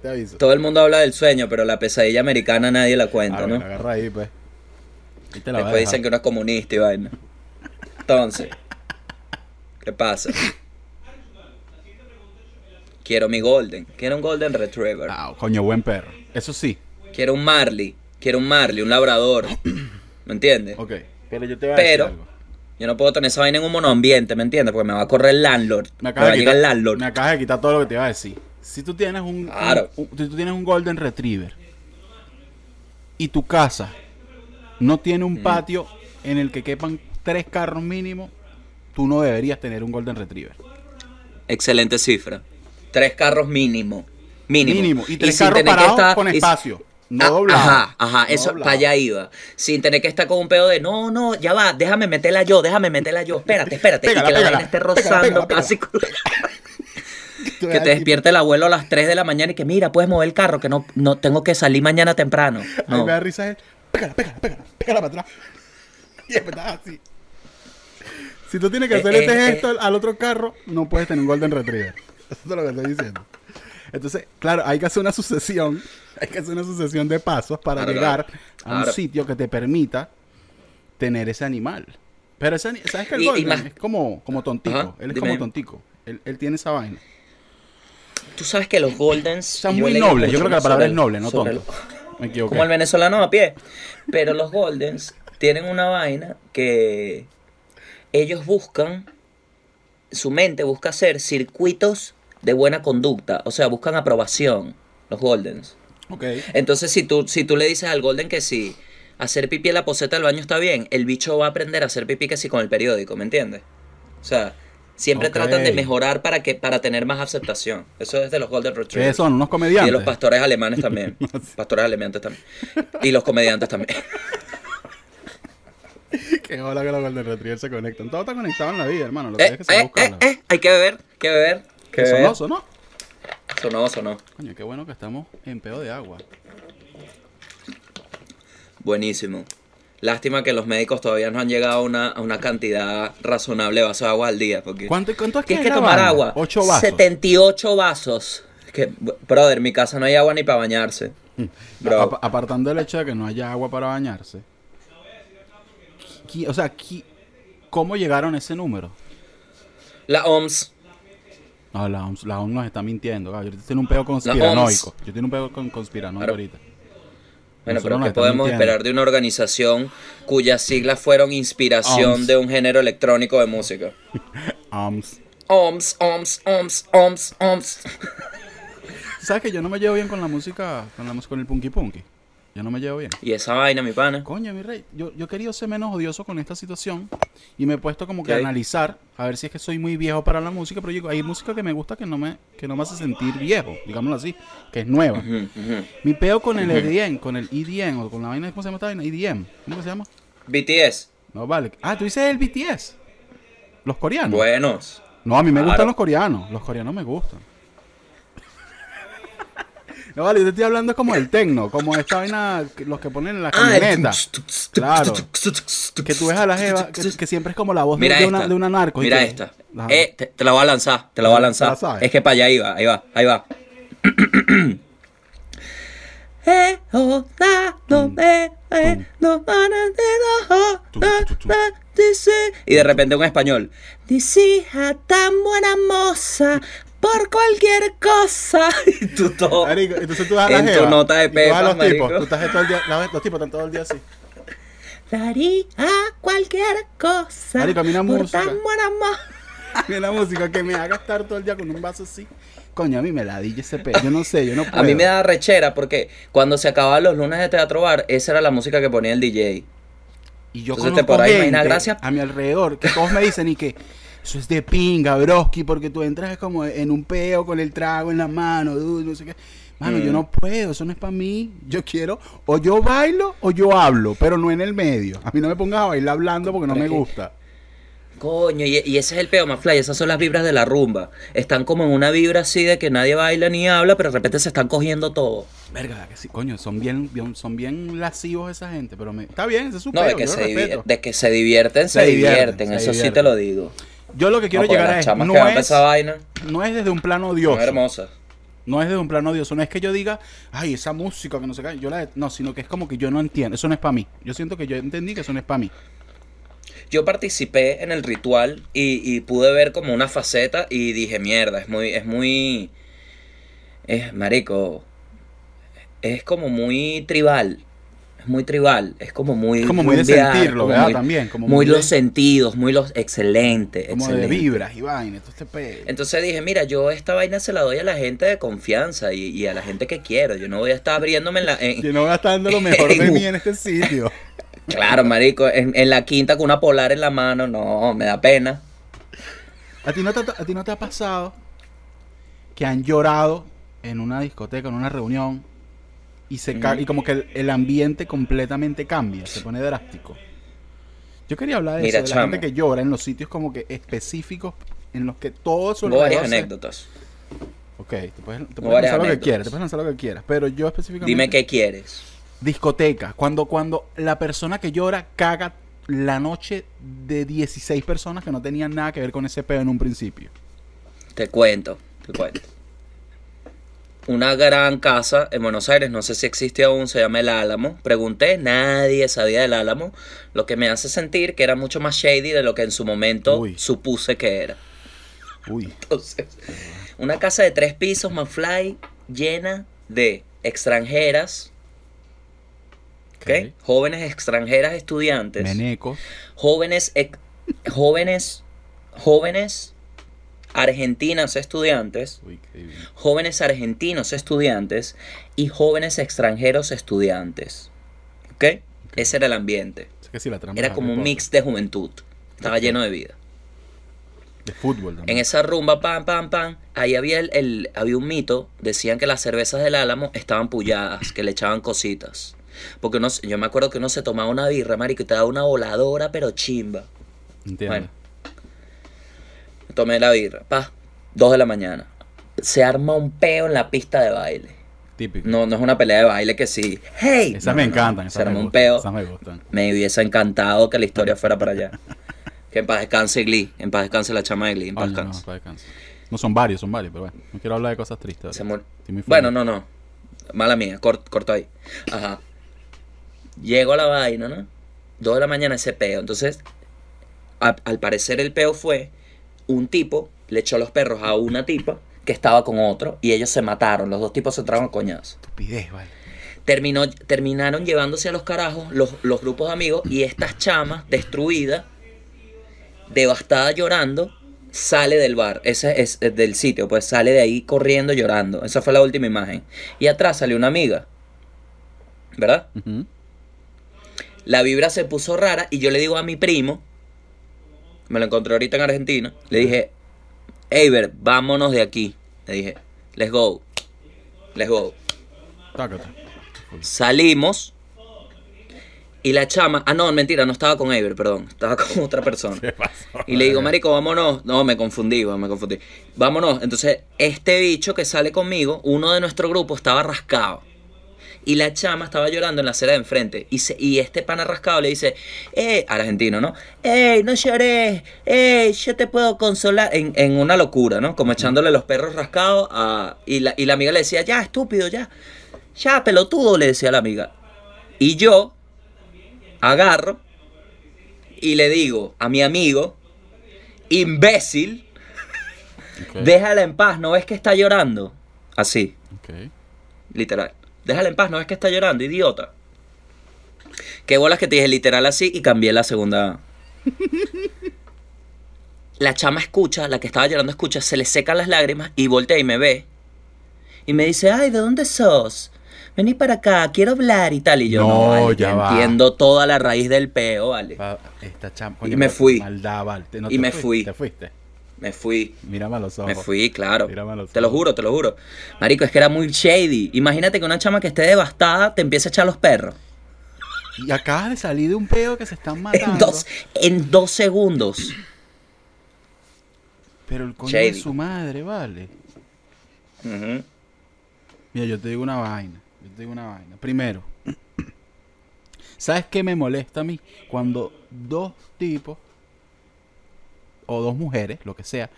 Te aviso. Todo el mundo habla del sueño, pero la pesadilla americana nadie la cuenta, Ah, ¿no? agarra ahí, pues. Ahí te la Después dicen que uno es comunista y vaina. Entonces, ¿qué pasa? Quiero mi Golden. Quiero un Golden Retriever. Ah, coño, buen perro. Eso sí. Quiero un Marley. Quiero un Marley, un labrador. ¿Me entiendes? Ok. Pero yo te voy a Pero- decir algo. Yo no puedo tener esa vaina en un monoambiente, ¿me entiendes? Porque me va a correr el landlord. Me Me, acabas, va a de llegar quitar, el landlord. me acabas de quitar todo lo que te iba a decir. Si tú tienes un, Claro. un- un- si tú tienes un Golden Retriever y tu casa no tiene un patio en el que quepan tres carros mínimo, tú no deberías tener un Golden Retriever. Excelente cifra. Tres carros mínimo. Mínimo. Mínimo. Y tres sin carros parados estar- con y- espacio. No Ah, doblado. Ajá, ajá, No eso doblado. para allá iba. Sin tener que estar con un pedo de no, no, ya va, déjame meterla yo, déjame meterla yo. Espérate, espérate. Pégala, y que pégala, la vaina esté rozando pégala, Tú que te despierte el abuelo a las 3 de la mañana y que mira, puedes mover el carro, que no, no tengo que salir mañana temprano. No. me da risa es, pégala, pégala, pégala, pégala para atrás. Y después estás así. Si tú tienes que Eh, hacer eh, este eh. gesto al- al otro carro, no puedes tener un Golden Retriever. Eso es lo que estoy diciendo. Entonces, claro, hay que hacer una sucesión, hay que hacer una sucesión de pasos para Claro, llegar claro. a un Claro. sitio que te permita tener ese animal. Pero ese, ¿sabes que el Y- y Golden más- es como, como tontico? Ajá, él es dime. como tontico. Él, él tiene esa vaina. Tú sabes que los Goldens. Yo muy he leído noble. Yo creo que la palabra es noble, no tonto. el- Me equivoqué. como el venezolano a pie. Pero los Goldens tienen una vaina que ellos buscan, su mente busca hacer circuitos de buena conducta, o sea, buscan aprobación, los Goldens. Ok. Entonces, si tú, si tú le dices al Golden que si hacer pipí en la poseta del baño está bien, el bicho va a aprender a hacer pipí que sí con el periódico, ¿me entiendes? O sea, siempre Ok. tratan de mejorar para que para tener más aceptación. Eso es de los Golden ¿Qué Retrievers. son? ¿Unos Y comediantes? de los pastores alemanes también. pastores alemanes también. Y los comediantes también. Qué hola que los Golden Retriever se conectan. Todo está conectado en la vida, hermano. Lo que Eh, es que se eh, busca. eh, eh, hay que beber, hay que beber. Que Sonó, sonó. Sonó, sonó. Coño, qué bueno que estamos en pedo de agua. Buenísimo. Lástima que los médicos todavía no han llegado a una, a una cantidad razonable de vasos de agua al día. Porque ¿Cuánto, cuánto es que es que tomar agua. Ocho vasos. 78 vasos. Es que, brother, en mi casa no hay agua ni para bañarse. Bro. Apa- apartando el hecho de que no haya agua para bañarse. Qui- O sea, qui- ¿cómo llegaron a ese número? La OMS. No, la OMS, la OMS nos está mintiendo. Yo tengo un pedo conspiranoico. Yo tengo un pedo con conspiranoico Claro. ahorita. Bueno, Nosotros pero ¿qué podemos mintiendo. esperar de una organización cuyas siglas fueron inspiración OMS. de un género electrónico de música? OMS. OMS, OMS, OMS, OMS, OMS. ¿Sabes que yo no me llevo bien con la música, con, la, con el punky punky? Yo no me llevo bien. Y esa vaina, mi pana. Coño, mi rey, yo, yo he querido ser menos odioso con esta situación y me he puesto como que a analizar a ver si es que soy muy viejo para la música, pero yo digo, hay música que me gusta que no me, que no me hace sentir viejo, digámoslo así, que es nueva. Mi peo con el EDM, con el EDM o con la vaina, ¿cómo se llama esta vaina? EDM, ¿cómo que se llama? BTS. No, vale. Ah, tú dices el BTS. Los coreanos. Buenos. No, a mí me Claro. gustan los coreanos. Los coreanos me gustan. No, vale, yo te estoy hablando como del tecno, como esta vaina, los que ponen en la Ah, el camioneta. Claro. Que tú ves a la jeva, que, que siempre es como la voz de, Mira de esta. una, de una narco. Mira que- esta. Eh, te, te la voy a lanzar, te la voy a ¿Te la lanzar. Es que para allá iba, ahí va, ahí va. Y de repente un español. Dice, tan buena moza, por cualquier cosa. Y tú todo. Marico, entonces tú vas a la En tu jeva, nota de y tú vas a los tipos, marico. tú estás todo el día, los, los tipos están todo el día así. Daría cualquier cosa. Marico, a mí la por música. tan buen amor. A mí la música que me haga estar todo el día con un vaso así. Coño, a mí me la dije ese pe. Yo no sé, yo no puedo. A mí me da rechera porque cuando se acababan los lunes de Teatro Bar, esa era la música que ponía el DJ. Y yo Entonces conozco por ahí, gente imagina, gracias. a mi alrededor que todos me dicen y que eso es de pinga, broski, porque tú entras como en un peo con el trago en la mano, dude, no sé qué. Mano, Mm. yo no puedo, eso no es para mí. Yo quiero, o yo bailo o yo hablo, pero no en el medio. A mí no me pongas a bailar hablando porque no me gusta. Coño, y, y ese es el peo, Mafly, esas son las vibras de la rumba. Están como en una vibra así de que nadie baila ni habla, pero de repente se están cogiendo todo. Verga, que sí, coño, son bien, bien- son bien lascivos esa gente, pero me, está bien, ese es su No, de que, yo lo se respeto. de que se divierten, se, Se divierten, divierten. se Eso sí te lo digo. Yo lo que quiero No, llegar a es, no es, esa vaina, no es desde un plano odioso. hermosas. No es desde un plano odioso, no es que yo diga, ay, esa música que no se cae, yo la no, sino que es como que yo no entiendo, eso no es para mí. Yo siento que yo entendí que eso no es para mí. Yo participé en el ritual y, y pude ver como una faceta y dije, mierda, es muy, es muy, es, marico, es como muy tribal, es muy tribal, es como muy... Es como muy de sentirlo, como ¿verdad? muy- También, como muy muy de- los sentidos, muy los, excelente, Como excelente. de vibras y vainas, todo este. Entonces dije, mira, yo esta vaina se la doy a la gente de confianza y, y a la gente que quiero. Yo no voy a estar abriéndome en la... en- Yo no voy a estar dando lo mejor de mí en este sitio. claro, marico, en, en la quinta con una polar en la mano, no, me da pena. ¿A ti, no te, ¿A ti no te ha pasado que han llorado en una discoteca, en una reunión, y se y como que el, el ambiente completamente cambia, se pone drástico? Yo quería hablar de Mira, eso, de la gente que llora en los sitios como que específicos en los que todo su varias se- anécdotas. Ok, te puedes, te Tengo puedes varias lanzar lo que quieras, te puedes lanzar lo que quieras, pero yo específicamente... Dime qué quieres. Discoteca, cuando, cuando la persona que llora caga la noche de 16 personas que no tenían nada que ver con ese pedo en un principio. Te cuento, te cuento. Una gran casa en Buenos Aires, no sé si existe aún, se llama El Álamo. Pregunté, nadie sabía del Álamo, lo que me hace sentir que era mucho más shady de lo que en su momento Uy. supuse que era. Uy, Entonces, una casa de tres pisos, Manfly, llena de extranjeras. Jóvenes extranjeras estudiantes, jóvenes, jóvenes, jóvenes argentinas estudiantes, Uy, jóvenes argentinos estudiantes y jóvenes extranjeros estudiantes, ¿ok? Ese era el ambiente. Es que sí, la trama Era como un mix de juventud. Estaba lleno de vida. De fútbol también. En esa rumba, pam, pam, pam, ahí había, el, el- había un mito, decían que las cervezas del Álamo estaban pulladas, que le echaban cositas. Porque uno, yo me acuerdo que uno se tomaba una birra, marico, y te daba una voladora, pero chimba. Entiendo. Bueno. Tomé la birra, pa, dos de la mañana. Se arma un peo en la pista de baile. Típico. No, no es una pelea de baile que sí. ¡Hey! esas No, me no, encantan. Se Esas me arma un peo. Esas me gustan. Me hubiese encantado que la historia fuera para allá. Que en paz descanse Glee. En paz descanse la chama de Glee. En paz Coño, no, descanse. para descanso. No son varios, son varios, pero bueno. No quiero hablar de cosas tristes. Se Bueno, no, no. Mala mía, cort, corto ahí. Ajá. Llego a la vaina, ¿no? Dos de la mañana ese peo. Entonces, a- al parecer el peo fue un tipo le echó los perros a una tipa que estaba con otro y ellos se mataron. Los dos tipos se entraron a coñazo. Estupidez, vale. Terminó, terminaron llevándose a los carajos los, los grupos de amigos y estas chamas destruida, devastada llorando, sale del bar, ese es es del sitio, pues sale de ahí corriendo llorando. Esa fue la última imagen. Y atrás salió una amiga, ¿verdad? La vibra se puso rara y yo le digo a mi primo, me lo encontré ahorita en Argentina, le dije, Eiber, vámonos de aquí. Le dije, let's go, let's go. Tácate. Salimos y la chama, ah no, mentira, no estaba con Eiber, perdón, estaba con otra persona. ¿Qué pasó? Y le digo, marico, vámonos. No, me confundí, me confundí. Vámonos. Entonces, este bicho que sale conmigo, uno de nuestro grupo estaba rascado. Y la chama estaba llorando en la acera de enfrente. Y, se- y este pana rascado le dice, eh, al argentino, ¿no? ¡Ey, no llores! ¡Ey, yo te puedo consolar! En, en una locura, ¿no? Como echándole los perros rascados a... Y la, y la amiga le decía, ya, estúpido, ya. Ya, pelotudo, le decía la amiga. Y yo agarro y le digo a mi amigo, imbécil, Ok, déjala en paz, ¿no ves que está llorando? Así, literal. Déjala en paz, ¿no ves que está llorando, idiota? Qué bolas que te dije literal así y cambié la segunda. La chama escucha, la que estaba llorando escucha, se le secan las lágrimas y voltea y me ve. Y me dice, ay, ¿de dónde sos? Vení para acá, quiero hablar y tal. Y yo, No, no, vale, ya va. entiendo toda la raíz del peo, vale. Esta chama. Y me fui. Maldad, vale. No Y me fuiste, fui. Te fuiste. Me fui. Mírame a los ojos. Me fui, claro. Mírame a los Te lo ojos. juro, te lo juro. Marico, es que era muy shady. Imagínate que una chama que esté devastada te empieza a echar los perros. Y acabas de salir de un peo que se están matando. En dos, en dos segundos. Pero el coño de Shady. su madre, vale. Mira, yo te digo una vaina. Yo te digo una vaina. Primero, ¿sabes qué me molesta a mí? Cuando dos tipos o dos mujeres, lo que sea,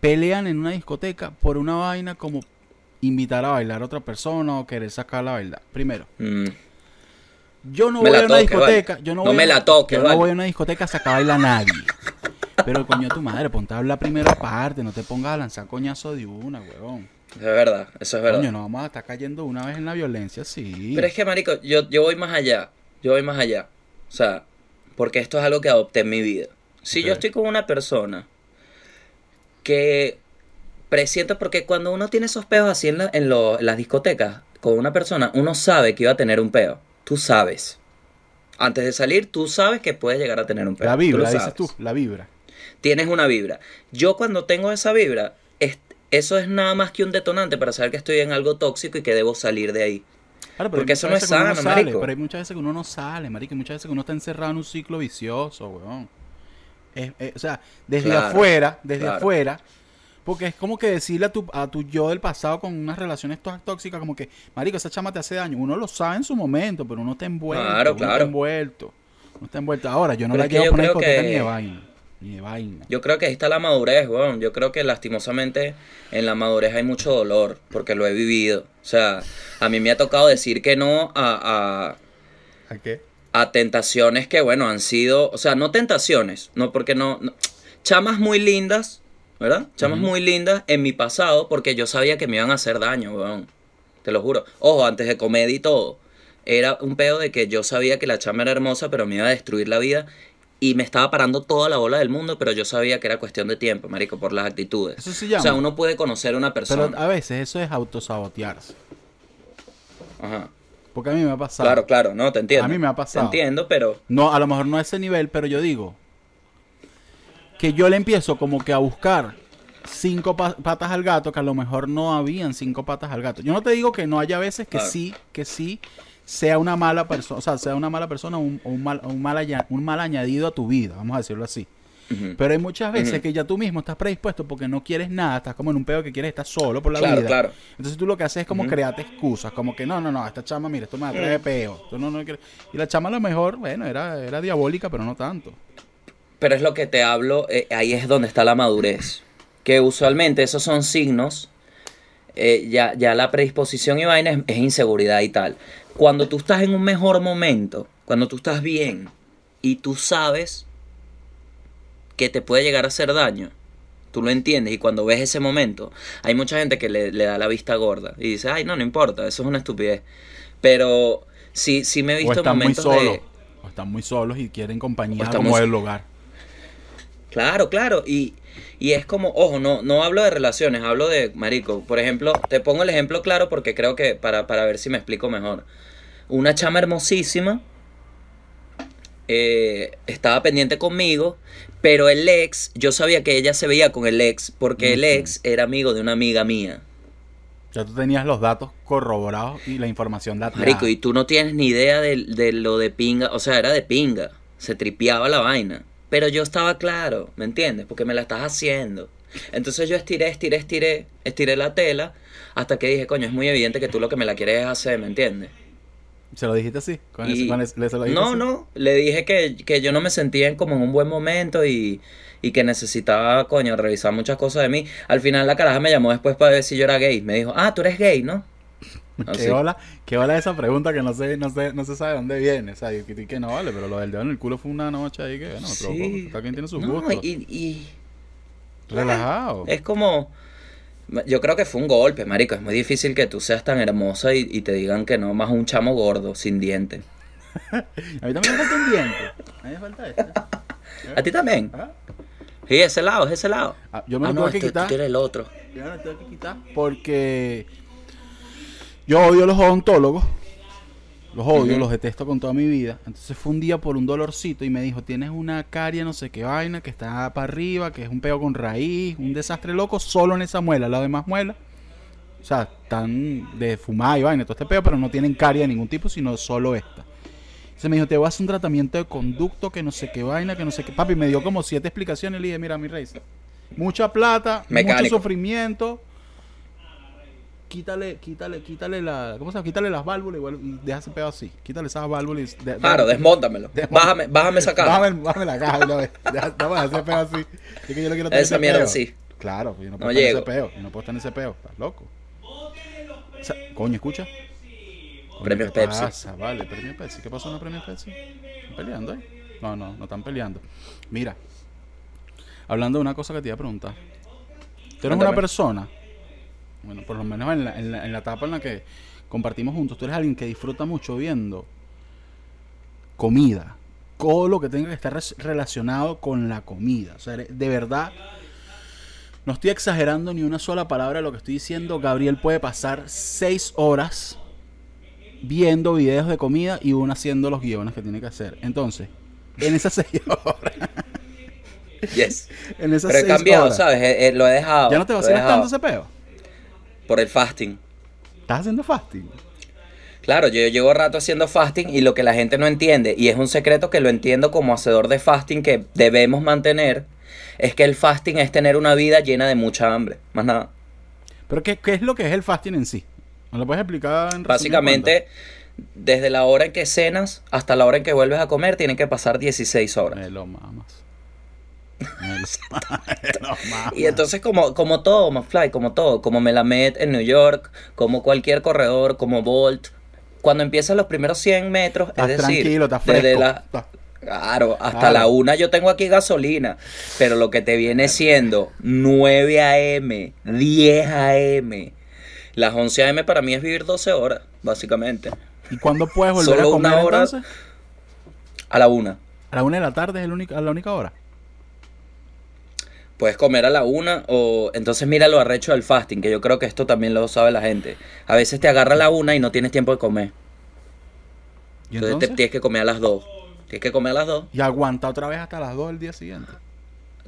pelean en una discoteca por una vaina como invitar a bailar a otra persona o querer sacarla a bailar. Primero, Mm. yo no Me voy la a una discoteca, vale. yo no, No voy me a- la toques, yo no voy a una discoteca a sacar a bailar a nadie. Pero coño tu madre, ponte a hablar primero aparte, no te pongas a lanzar coñazo de una, huevón. Eso es verdad, eso es verdad. Coño, no vamos a estar cayendo una vez en la violencia, sí. Pero es que, marico, yo, yo voy más allá. Yo voy más allá. O sea, porque esto es algo que adopté en mi vida. Si yo estoy con una persona que presiento, porque cuando uno tiene esos peos así en, la- en, lo- en las discotecas con una persona, uno sabe que iba a tener un peo. Tú sabes. Antes de salir, tú sabes que puedes llegar a tener un peo. la Tú vibra, lo dices tú, la vibra. Tienes una vibra. Yo cuando tengo esa vibra, es- eso es nada más que un detonante para saber que estoy en algo tóxico y que debo salir de ahí. Claro, Porque eso no es sano, marico. Pero hay muchas veces que uno no sale, marico. muchas veces que uno está encerrado en un ciclo vicioso, weón. Es- es- o sea, desde Claro, afuera, desde claro. afuera. Porque es como que decirle a tu, a tu yo del pasado con unas relaciones tó- tóxicas, como que, marico, esa chama te hace daño. Uno lo sabe en su momento, pero uno está envuelto. Claro, uno claro. está envuelto. Uno está envuelto. Ahora, yo no Pero la a poner creo discoteca que- ni de vaina. Ni de vaina. Yo creo que ahí está la madurez, weón. Yo creo que lastimosamente en la madurez hay mucho dolor, porque lo he vivido. O sea, a mí me ha tocado decir que no a, ¿A qué? A, tentaciones que, bueno, han sido, o sea, no tentaciones, no porque no, no- chamas muy lindas, ¿verdad? Chamas muy lindas en mi pasado porque yo sabía que me iban a hacer daño, weón. Te lo juro. Ojo, antes de comedia y todo. Era un pedo de que yo sabía que la chama era hermosa, pero me iba a destruir la vida. Y me estaba parando toda la bola del mundo, pero yo sabía que era cuestión de tiempo, marico, por las actitudes. Eso se llama. O sea, uno puede conocer a una persona. Pero a veces eso es autosabotearse. Ajá. Porque a mí me ha pasado. Claro, claro, no, te entiendo. A mí me ha pasado. Te entiendo, pero... No, a lo mejor no a ese nivel, pero yo digo que yo le empiezo como que a buscar cinco pa- patas al gato, que a lo mejor no habían cinco patas al gato. Yo no te digo que no haya veces que Claro. sí, que sí sea una mala persona, o sea, sea una mala persona o un, un mal, un mal, un mal añadido a tu vida, vamos a decirlo así. Pero hay muchas veces que ya tú mismo estás predispuesto porque no quieres nada, estás como en un pedo que quieres estar solo por la Claro, vida. claro. Entonces tú lo que haces es como crearte excusas, como que no, no, no, esta chama, mira, esto me atrae peo. No, no Y la chama a lo mejor, bueno, era, era diabólica, pero no tanto. Pero es lo que te hablo, eh, ahí es donde está la madurez. Que usualmente esos son signos, eh, ya, ya la predisposición y vaina es, es inseguridad y tal. Cuando tú estás en un mejor momento, cuando tú estás bien y tú sabes que te puede llegar a hacer daño, tú lo entiendes y cuando ves ese momento, hay mucha gente que le, le da la vista gorda y dice, ay, no, no importa, eso es una estupidez. Pero sí, sí me he O visto están muy momentos solos. de... O están muy solos y quieren compañía O están como muy- del hogar. Claro, claro, y, y es como, ojo, no, no hablo de relaciones, hablo de, marico, por ejemplo, te pongo el ejemplo claro porque creo que para, para ver si me explico mejor. Una chama hermosísima eh, estaba pendiente conmigo, pero el ex, yo sabía que ella se veía con el ex porque el ex era amigo de una amiga mía. Ya tú tenías los datos corroborados y la información datada. Marico, y tú no tienes ni idea de, de lo de pinga, o sea, era de pinga, se tripeaba la vaina. Pero yo estaba claro, ¿me entiendes? Porque me la estás haciendo. Entonces yo estiré, estiré, estiré, estiré la tela hasta que dije, coño, es muy evidente que tú lo que me la quieres hacer, ¿me entiendes? ¿Se lo dijiste así? ¿Con Y- con le- se lo dijiste No, así? no, le dije que, que yo no me sentía en como en un buen momento y, y que necesitaba, coño, revisar muchas cosas de mí. Al final la caraja me llamó después para ver si yo era gay. Me dijo, ah, tú eres gay, ¿no? Así. ¿Qué hola? ¿Qué hola esa pregunta que no sé, no sé, no se sabe dónde viene? O sea, yo que, que no vale, pero lo del dedo en el culo fue una noche ahí que, bueno, Sí. cada quien tiene sus No, gustos. y- y Relajado. Es como. Yo creo que fue un golpe, marico. Es muy difícil que tú seas tan hermosa y, y te digan que no, más un chamo gordo, sin dientes. a mí también me falta un diente. A mí me falta este. ¿A ti también? Ajá. Sí, ese lado, es ese lado. Ah, yo me Ah, lo no, tengo que este- quitar. tú el otro. Yo me lo tengo que quitar porque yo odio a los odontólogos. Los odio, los detesto con toda mi vida. Entonces fue un día por un dolorcito y me dijo, tienes una caria no sé qué vaina, que está para arriba, que es un peo con raíz, un desastre loco, solo en esa muela. Las demás muelas, o sea, están de fumar y vaina, todo este peo, pero no tienen caria de ningún tipo, sino solo esta. Se me dijo, te voy a hacer un tratamiento de conducto, que no sé qué vaina, que no sé qué. Papi, me dio como siete explicaciones y le dije, mira, mi rey, mucha plata, Mecánico. mucho sufrimiento. Quítale, quítale, quítale la, ¿cómo se llama? Quítale las válvulas igual, y deja ese pedo así. Quítale esas válvulas y de- Claro, de- desmóntamelo. Desmóntame. Bájame, bájame esa caja. Bájame, bájame la caja una vez. Deja- Vamos a hacer ese pedo así. Es que yo no quiero tener Esa ese mierda peo. así. Claro, yo no No puedo tener llego. ese peo. Yo no puedo tener ese peo. Estás loco. O sea, coño, escucha. Premios ¿qué Pepsi. pasa? Vale, premio Pepsi. ¿Qué pasó en los premios Pepsi? ¿Están peleando, eh? No, no, no están peleando. Mira, hablando de una cosa que te iba a preguntar. Tú eres una Cuéntame. persona, bueno, por lo menos en la, en, la, en la etapa en la que compartimos juntos, tú eres alguien que disfruta mucho viendo comida. Todo lo que tenga que estar relacionado con la comida. O sea, de verdad, no estoy exagerando ni una sola palabra de lo que estoy diciendo. Gabriel puede pasar seis horas viendo videos de comida y uno haciendo los guiones que tiene que hacer. Entonces, en esas seis horas, Yes. en esas Pero he seis cambiado, horas, ¿sabes? Eh, eh, lo he dejado. ¿ya no te vacilas tanto ese peo? Por el fasting. ¿Estás haciendo fasting? Claro, yo llevo rato haciendo fasting y lo que la gente no entiende, y es un secreto que lo entiendo como hacedor de fasting que debemos mantener, es que el fasting es tener una vida llena de mucha hambre. Más nada. ¿Pero qué, qué es lo que es el fasting en sí? ¿Me lo puedes explicar en Básicamente, desde la hora en que cenas hasta la hora en que vuelves a comer, tienen que pasar 16 cuentas? horas. Me lo mamas. Y entonces como, como todo, McFly, como todo, como Melamed en New York, como cualquier corredor, como Bolt, cuando empiezas los primeros 100 metros, Estás es decir, tranquilo, estás desde fresco. la, Estás- Claro, hasta Claro. la una yo tengo aquí gasolina, pero lo que te viene siendo 9 a.m., 10 a.m., las 11 a.m. para mí es vivir 12 horas, básicamente. ¿Y cuándo puedes volver Solo a comer una hora. entonces? A la una. A la una de la tarde es el único- la única hora. Puedes comer a la una o entonces mira lo arrecho del fasting, que yo creo que esto también lo sabe la gente. A veces te agarra a la una y no tienes tiempo de comer. ¿Y Entonces, entonces? te tienes que comer a las dos. Tienes que comer a las dos. Y aguanta otra vez hasta las 2 del día siguiente.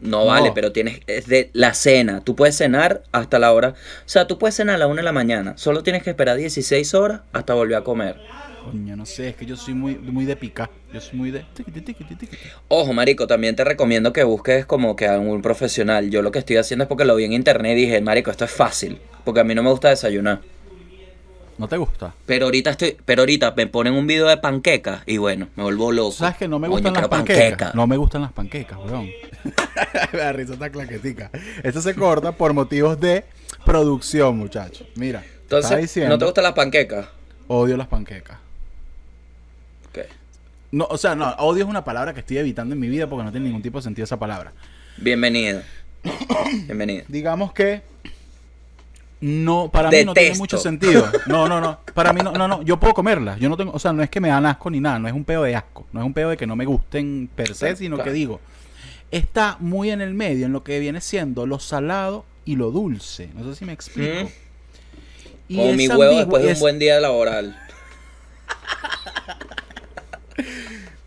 No, No. vale, pero tienes, es de la cena. Tú puedes cenar hasta la hora. O sea, tú puedes cenar a la una de la mañana. Solo tienes que esperar 16 horas hasta volver a comer. Coño, no sé, es que yo soy muy, muy de picar. Yo soy muy de. Ojo, marico, también te recomiendo que busques como que a un profesional. Yo lo que estoy haciendo es porque lo vi en internet y dije, marico, esto es fácil. Porque a mí no me gusta desayunar. ¿No te gusta? Pero ahorita estoy, pero ahorita me ponen un video de panquecas y bueno, me vuelvo loco. ¿Sabes que no me gustan las quiero panquecas? panqueca. No me gustan las panquecas, weón. da risa esta claquetica. Esto se corta por motivos de producción, muchachos. Mira, Entonces, diciendo, ¿no te gustan las panquecas? odio las panquecas. No, o sea, no, odio es una palabra que estoy evitando en mi vida porque no tiene ningún tipo de sentido esa palabra. Bienvenida. Bienvenida. Digamos que no, para mí no tiene mucho sentido. No, no, no. Para mí no, no, no. Yo puedo comerlas. Yo no tengo, o sea, no es que me dan asco ni nada. No es un peo de asco. No es un peo de que no me gusten per se, sino claro. que digo, está muy en el medio en lo que viene siendo lo salado y lo dulce. No sé si me explico. Mm. Como mi huevo después de un buen día laboral.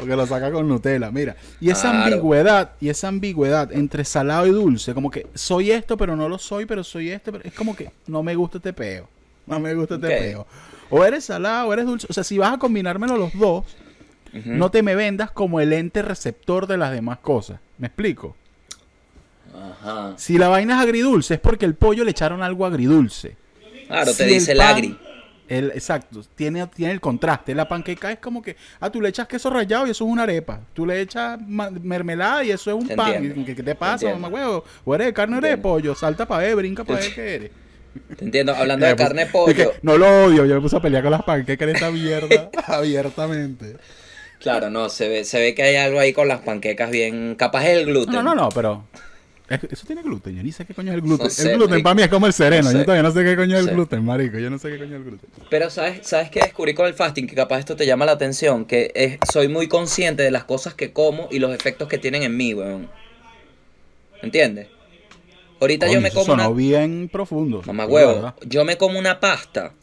Porque lo saca con Nutella, mira. Y esa Claro. ambigüedad, y esa ambigüedad entre salado y dulce, como que soy esto, pero no lo soy, pero soy esto, pero es como que no me gusta este peo. No me gusta este peo. O eres salado o eres dulce. O sea, si vas a combinármelo los dos, no te me vendas como el ente receptor de las demás cosas. ¿Me explico? Ajá. Si la vaina es agridulce, es porque el pollo le echaron algo agridulce. Claro, te Si dice el el agri. El, exacto, tiene, tiene el contraste. La panqueca es como que, ah, tú le echas queso rallado y eso es una arepa. Tú le echas mermelada y eso es un pan. ¿Qué, qué te pasa, mamá huevo? O eres de carne o eres de pollo. Salta para ver, brinca para ver qué eres. Te entiendo. Hablando de carne de es pollo. que no lo odio, yo me puse a pelear con las panquecas en esta mierda abiertamente. Claro, no, se ve, se ve que hay algo ahí con las panquecas bien. Capaz el gluten. No, no, no, pero Eso tiene gluten. Yo ni sé qué coño es el gluten. No sé, el gluten para mí es como el sereno. No sé. Yo todavía no sé qué coño es el gluten, marico. Yo no sé qué coño es el gluten. Pero ¿sabes, ¿sabes qué descubrí con el fasting? Que capaz esto te llama la atención. Que es, soy muy consciente de las cosas que como y los efectos que tienen en mí, weón. ¿Entiendes? Ahorita yo me eso como una... sonó bien profundo. Mamá huevo, yo me como una pasta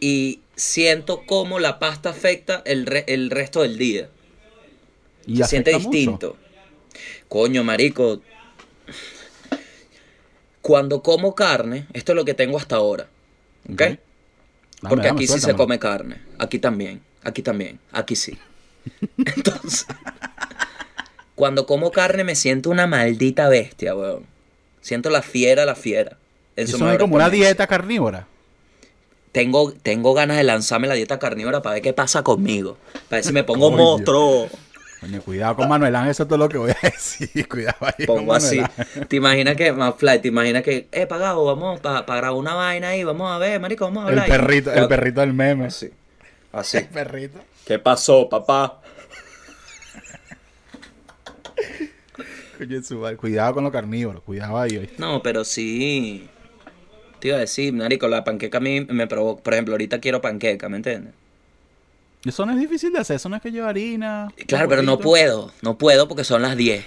y siento cómo la pasta afecta el, re- el resto del día. Y Se siente mucho. distinto. Coño, marico. Cuando como carne, esto es lo que tengo hasta ahora. ¿Ok? Dame, Porque dame, aquí sí se come carne. Aquí también. Aquí también. Aquí sí. Entonces, cuando como carne me siento una maldita bestia, weón. Siento la fiera, la fiera. Eso no es como una dieta carnívora. Tengo, tengo ganas de lanzarme la dieta carnívora para ver qué pasa conmigo. Para ver si me pongo monstruo. Coño, cuidado con Manuel Ángel, eso es todo lo que voy a decir. Cuidado ahí con Pongo así. Ángel. ¿Te imaginas que, Fly, te imaginas que, eh, pagado, vamos para grabar una vaina ahí, vamos a ver, marico, vamos a El hablar. ahí? perrito, el Cuando- perrito del meme. Así. Así. El perrito. ¿Qué pasó, papá? Cuidado con los carnívoros, cuidado ahí. ¿oíste? No, pero sí. Te iba a decir, marico, la panqueca a mí me provoca. Por ejemplo, ahorita quiero panqueca, ¿me entiendes? Eso no es difícil de hacer, eso no es que lleva harina. Claro, pero no puedo. No puedo porque son las 10.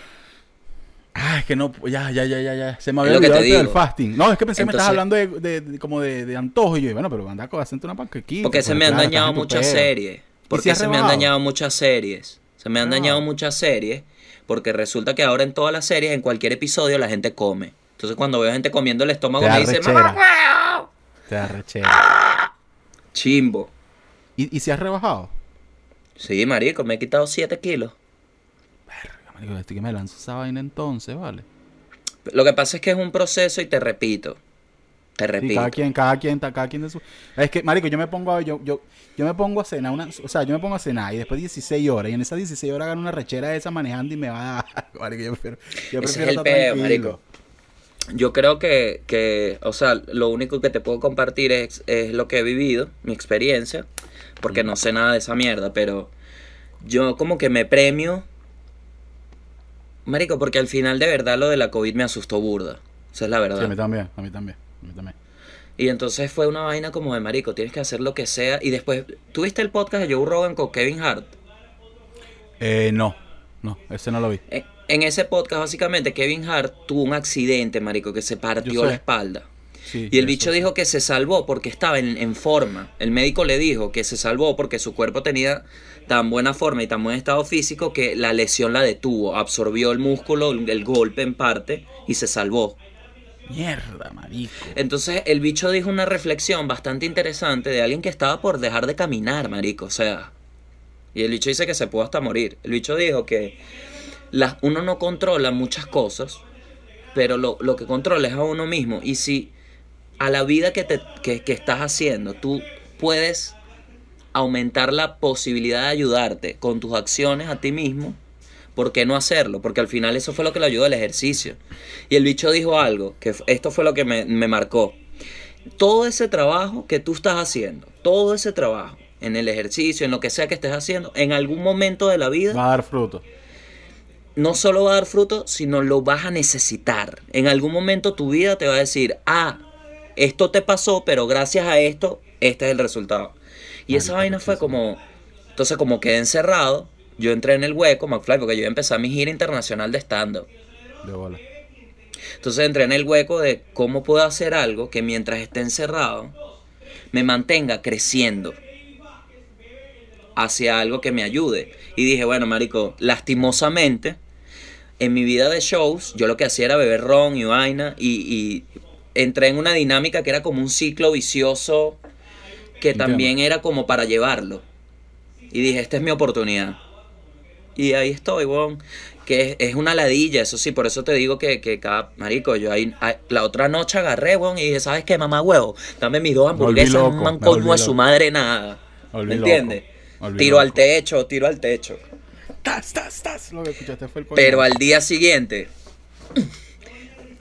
Ah, es que no, ya, ya, ya, ya, ya. Se me había olvidado digo. fasting. No, es que pensé que me estabas Entonces- hablando de, de- de- como de, de antojo. Y yo, bueno, pero anda, hacerte una panquequita. Porque se me han claro, estás dañado muchas series. ¿Y si Porque se me han dañado muchas series. Se me han Ah. dañado muchas series. Porque resulta que ahora en todas las series, en cualquier episodio, la gente come. Entonces cuando veo gente comiendo el estómago Te me dice. ¡Mamá, huevo!". Te da rechera. Chimbo. ¿Y, ¿Y si has rebajado? Sí, marico, me he quitado 7 kilos. Verga, marico, estoy que me lanzo esa vaina entonces, ¿vale? Lo que pasa es que es un proceso y te repito. Te Sí, repito. cada quien, cada quien, cada quien de su... Es que, marico, yo me pongo a, yo, yo, yo me pongo a cenar una, o sea, yo me pongo a cenar y después 16 horas, y en esas 16 horas gano una rechera de esa manejando y me va a dar, marico, yo prefiero, yo Ese prefiero es el peo, marico. Yo creo que, que, o sea, lo único que te puedo compartir es, es lo que he vivido, mi experiencia, porque no sé nada de esa mierda, pero yo como que me premio, marico, porque al final de verdad lo de la COVID me asustó burda, esa es la Sí, verdad. a mí también, a mí también, a mí también. Y entonces fue una vaina como de marico, tienes que hacer lo que sea, y después, ¿tuviste el podcast de Joe Rogan con Kevin Hart? Eh, no, no, ese no lo vi. En, en ese podcast, básicamente, Kevin Hart tuvo un accidente, marico, que se partió la espalda. Sí, Y el eso bicho dijo que se salvó porque estaba en, en forma. El médico le dijo que se salvó porque su cuerpo tenía tan buena forma y tan buen estado físico que la lesión la detuvo, absorbió el músculo, el, el golpe en parte y se salvó. Mierda, marico. Entonces el bicho dijo una reflexión bastante interesante de alguien que estaba por dejar de caminar, marico. O sea, y el bicho dice que se pudo hasta morir. El bicho dijo que las, uno no controla muchas cosas, pero lo, lo que controla es a uno mismo. Y si a la vida que, te, que, que estás haciendo, tú puedes aumentar la posibilidad de ayudarte con tus acciones a ti mismo, ¿por qué no hacerlo? Porque al final eso fue lo que le ayudó el ejercicio. Y el bicho dijo algo, que esto fue lo que me, me marcó. Todo ese trabajo que tú estás haciendo, todo ese trabajo, en el ejercicio, en lo que sea que estés haciendo, en algún momento de la vida, Va a dar fruto. no solo va a dar fruto, sino lo vas a necesitar. En algún momento tu vida te va a decir, ah, esto te pasó, pero gracias a esto, este es el resultado. Y esa vaina fue como, entonces como quedé encerrado, yo entré en el hueco, McFly, porque yo iba a empezar mi gira internacional de stand-up. De bola. Entonces entré en el hueco de cómo puedo hacer algo que mientras esté encerrado me mantenga creciendo hacia algo que me ayude. Y dije, bueno, marico, lastimosamente, en mi vida de shows, yo lo que hacía era beber ron y vaina y, y entré en una dinámica que era como un ciclo vicioso que Entiendo. también era como para llevarlo. Y dije, esta es mi oportunidad. Y ahí estoy, weón. Que es, es una ladilla, eso sí, por eso te digo que, que cada. Marico, yo ahí. La otra noche agarré, weón, y dije, ¿sabes qué, mamá, huevo? Dame mis dos hamburguesas, loco, no me man coño volví a su madre nada. Me volví ¿Me loco, entiendes? Tiro al techo, tiro al techo. Tas, tas, tas. Lo que escuchaste fue el. Pero al día siguiente,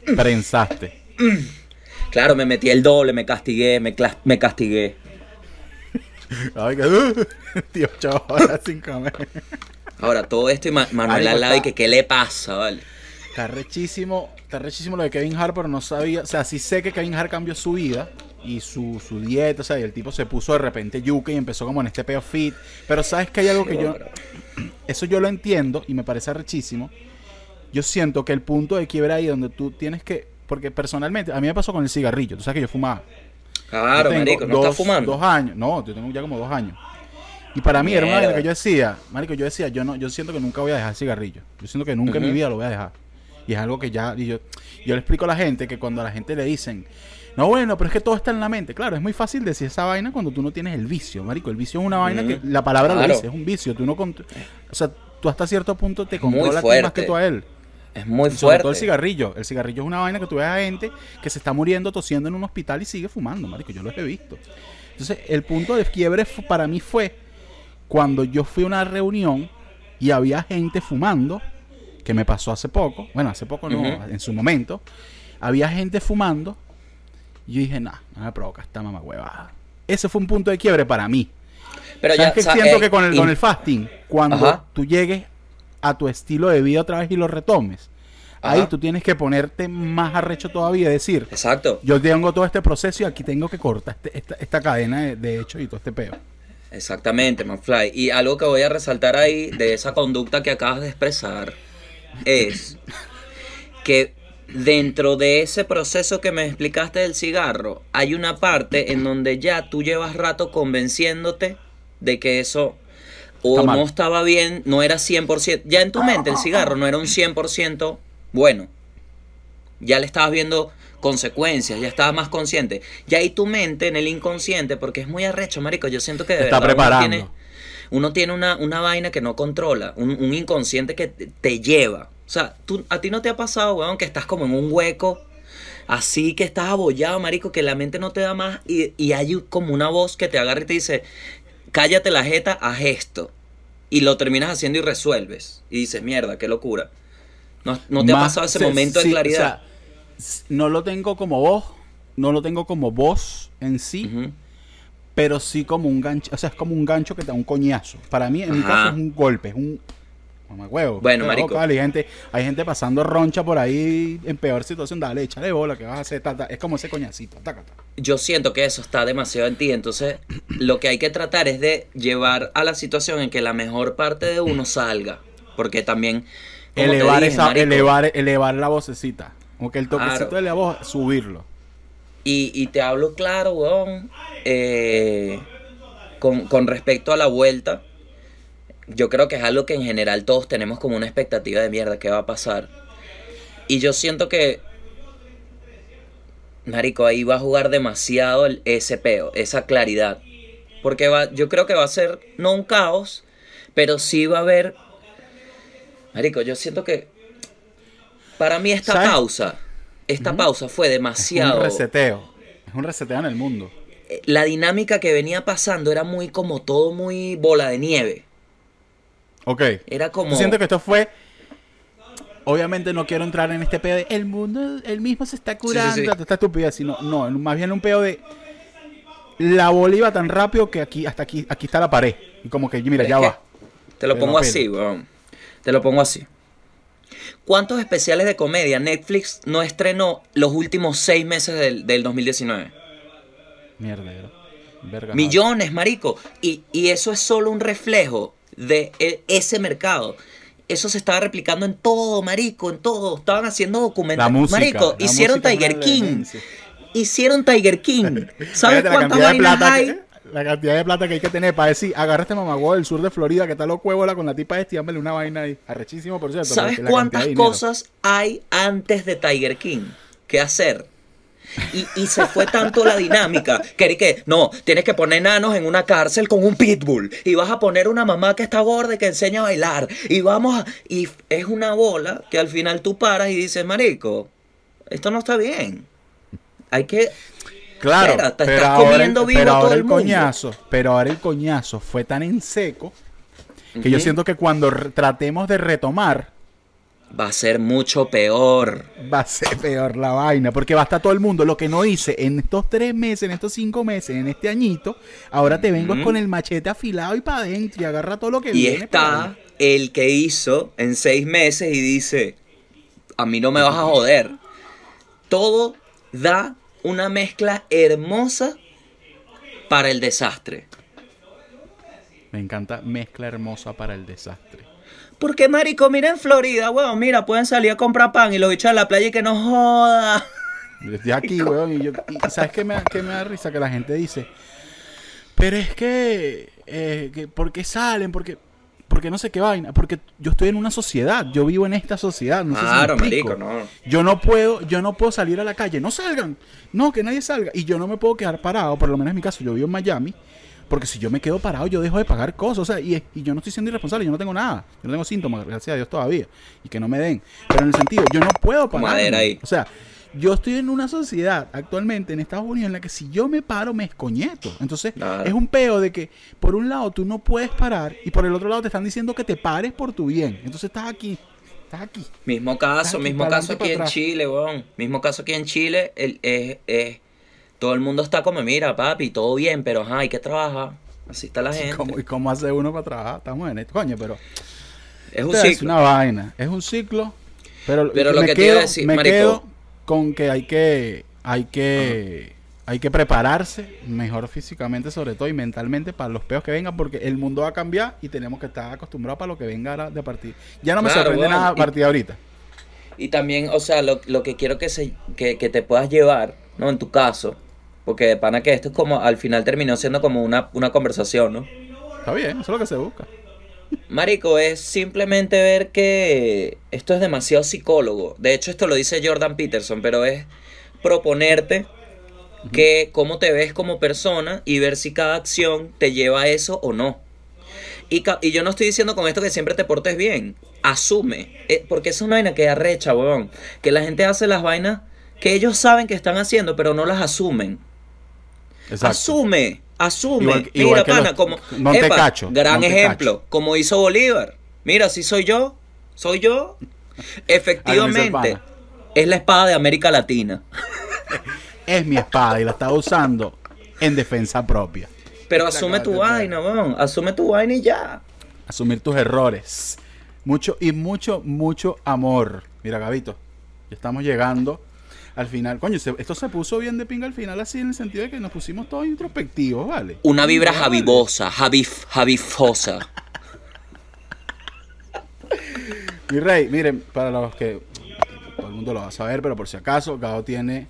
Prensaste. claro, me metí el doble, me castigué, me, me castigué. Ay, que... Tío, ocho horas sin comer. Ahora, todo esto y Ma- Manuel al lado y que qué le pasa, ¿vale? Está rechísimo, está rechísimo lo de Kevin Hart, pero no sabía, o sea, sí sé que Kevin Hart cambió su vida y su, su dieta, o sea, y el tipo se puso de repente yuca y empezó como en este peo fit, pero sabes que hay algo que yo, eso yo lo entiendo y me parece rechísimo. Yo siento que el punto de quiebra ahí donde tú tienes que, porque personalmente, a mí me pasó con el cigarrillo, tú sabes que yo fumaba. Claro, Yo marico, no dos, estás fumando. Dos años, no, yo tengo ya como dos años. Y para mí era una vaina que yo decía, marico, yo decía, yo no, yo siento que nunca voy a dejar el cigarrillo. Yo siento que nunca en mi vida lo voy a dejar. Y es algo que ya, y yo, yo le explico a la gente que cuando a la gente le dicen, no bueno, pero es que todo está en la mente. Claro, es muy fácil decir esa vaina cuando tú no tienes el vicio, marico. El vicio es una vaina que la palabra lo Claro. dice, es un vicio. Tú no, o sea, tú hasta cierto punto te controlas más que tú a él. Es muy sobre todo el fuerte. cigarrillo. El cigarrillo es una vaina que tú ves a gente que se está muriendo, tosiendo en un hospital y sigue fumando, marico. Yo los he visto. Entonces, el punto de quiebre para mí fue cuando yo fui a una reunión y había gente fumando, que me pasó hace poco. Bueno, hace poco no, en su momento. Había gente fumando y yo dije, nah, no me provoca esta mamá huevada. Ese fue un punto de quiebre para mí. Pero ¿Sabes ya, qué sa- siento eh, que con el, y- con el fasting, cuando Ajá. tú llegues a tu estilo de vida otra vez y lo retomes, ahí Ajá. tú tienes que ponerte más arrecho todavía y decir, Exacto. yo tengo todo este proceso y aquí tengo que cortar este- esta, esta cadena de, de hechos y todo este peo. Exactamente, McFly. Y algo que voy a resaltar ahí de esa conducta que acabas de expresar es que dentro de ese proceso que me explicaste del cigarro, hay una parte en donde ya tú llevas rato convenciéndote de que eso o no estaba bien, no era 100%. Ya en tu mente el cigarro no era un 100% bueno. Ya le estabas viendo consecuencias, ya estabas más consciente. Ya ahí tu mente en el inconsciente, porque es muy arrecho, marico. Yo siento que de está verdad uno preparando. tiene, uno tiene una, una vaina que no controla, un, un inconsciente que te, te lleva. O sea, tú, a ti no te ha pasado, weón, que estás como en un hueco, así que estás abollado, marico, que la mente no te da más y, y hay como una voz que te agarra y te dice, cállate la jeta, haz esto. Y lo terminas haciendo y resuelves. Y dices, mierda, qué locura. ¿No, no te ha pasado ese momento de claridad? o sea, no lo tengo como voz, no lo tengo como voz en sí, pero sí como un gancho, o sea, es como un gancho que te da un coñazo. Para mí, en mi caso, es un golpe, es un mamahuevo. Bueno, Claro, marico. Hay gente, hay gente pasando roncha por ahí en peor situación, dale, échale bola, que vas a hacer? Ta, ta. Es como ese coñacito, taca. yo siento que eso está demasiado en ti. Entonces, lo que hay que tratar es de llevar a la situación en que la mejor parte de uno salga. Porque también. Elevar, dije, esa, marico, elevar, elevar la vocecita. Como que el toquecito Claro. de la voz, subirlo. Y, y te hablo claro, weón. eh, con, con respecto a la vuelta. Yo creo que es algo que en general todos tenemos como una expectativa de mierda que va a pasar. Y yo siento que. Marico, ahí va a jugar demasiado el, ese peo, esa claridad. Porque va, yo creo que va a ser no un caos, pero sí va a haber. Marico, yo siento que. Para mí esta ¿Sabes? pausa. Esta pausa fue Es demasiado. un reseteo. Es un reseteo en el mundo. eh, la dinámica que venía pasando era muy como todo muy bola de nieve. Ok. Era como... Yo siento que esto fue. Obviamente no quiero entrar en este pedo de el mundo, el mismo se está curando, Sí, sí, sí. estupidez, sino, no, más bien un pedo de la bola iba tan rápido que aquí, hasta aquí, aquí está la pared. Y como que, mira, ya va. Te lo Pero pongo así, weón. Te lo pongo así. ¿Cuántos especiales de comedia Netflix no estrenó los últimos seis meses del, del 2019? Mierda. Verga, Millones, marico. Y, y eso es solo un reflejo de e- ese mercado. Eso se estaba replicando en todo, marico, en todo. Estaban haciendo La documentales. música. Marico, hicieron Tiger King. Hicieron Tiger King. ¿Sabes cuántas vainas plata hay? que- la cantidad de plata que hay que tener para decir, agarra este mamagüey del sur de Florida que está loco huevola con la tipa este y una vaina ahí. Arrechísimo, por cierto. ¿Sabes cuántas cosas hay antes de Tiger King que hacer? Y, y se fue tanto la dinámica que que no, tienes que poner nanos en una cárcel con un pitbull y vas a poner una mamá que está gorda y que enseña a bailar y vamos a... Y es una bola que al final tú paras y dices, marico, esto no está bien. Hay que... Claro, Espera, te pero estás ahora, comiendo vivo pero todo el el mundo. coñazo, pero ahora el coñazo fue tan en seco que yo siento que cuando tratemos de retomar Va a ser mucho peor. va a ser peor la vaina, porque va a estar todo el mundo. Lo que no hice en estos tres meses, en estos cinco meses, en este añito, ahora te vengo con el machete afilado y para adentro y agarra todo lo que Y viene. por está el que hizo en seis meses y dice, a mí no me vas a joder. Todo da una mezcla hermosa para el desastre. Me encanta mezcla hermosa para el desastre. Porque, marico, mira en Florida, weón, mira, pueden salir a comprar pan y los bichos a la playa y que no joda. Desde aquí, weón, y, yo, y ¿sabes qué me, qué me da risa? Que la gente dice, pero es que, eh, que ¿por qué salen? Porque, porque no sé qué vaina. Porque yo estoy en una sociedad, yo vivo en esta sociedad. No sé si me Claro, marico, no. Yo no puedo, yo no puedo salir a la calle, no salgan, no, que nadie salga. Y yo no me puedo quedar parado, por lo menos en mi caso, yo vivo en Miami, porque si yo me quedo parado, yo dejo de pagar cosas, o sea, y, y yo no estoy siendo irresponsable, yo no tengo nada, yo no tengo síntomas, gracias a Dios todavía, y que no me den. Pero en el sentido, yo no puedo parar. Madera ahí. O sea, yo estoy en una sociedad actualmente en Estados Unidos en la que si yo me paro, me escoñeto. Entonces, Claro. es un peo de que por un lado tú no puedes parar y por el otro lado te están diciendo que te pares por tu bien. Entonces estás aquí, estás aquí. Mismo caso, Aquí, mismo caso aquí en atrás. Chile, weón. Mismo caso aquí en Chile, el, es, es- todo el mundo está como, mira, papi, todo bien, pero ajá, hay que trabajar. Así está la gente. ¿Cómo, ¿Y cómo hace uno para trabajar? Estamos en esto, coño, pero Es un una vaina, es un ciclo. Pero, Pero lo me que te iba quedo, a decir, me marico. quedo con que hay que, hay que, hay que prepararse mejor físicamente sobre todo y mentalmente para los peos que vengan porque el mundo va a cambiar y tenemos que estar acostumbrados para lo que venga de partir. Ya no me Claro, sorprende nada a partir de ahorita. Y también, o sea, lo, lo que quiero que, se, que, que te puedas llevar, ¿no? En tu caso. Porque de pana que esto es como, al final terminó siendo como una, una conversación, ¿no? Está bien, eso es lo que se busca. Marico, es simplemente ver que esto es demasiado psicólogo. De hecho, esto lo dice Jordan Peterson, pero es proponerte que cómo te ves como persona y ver si cada acción te lleva a eso o no. Y, y yo no estoy diciendo con esto que siempre te portes bien. Asume. Eh, porque es una vaina que arrecha, weón. Que la gente hace las vainas que ellos saben que están haciendo, pero no las asumen. Exacto. Asume, asume. Igual- Mira, pana, los- como. Montecacho, gran Montecacho. ejemplo, como hizo Bolívar. Mira, si soy yo, soy yo. Efectivamente, es la espada de América Latina. Es mi espada y la estaba usando en defensa propia. Pero asume tu vaina, weón. Asume tu vaina y ya. Asumir tus errores. Mucho y mucho, mucho amor. Mira, Gabito, ya estamos llegando al final. Coño, se- esto se puso bien de pinga al final, así en el sentido de que nos pusimos todos introspectivos, ¿vale? Una vibra Vale. javibosa, javif, javifosa. Mi rey, miren, para los que todo el mundo lo va a saber, pero por si acaso, Gabo tiene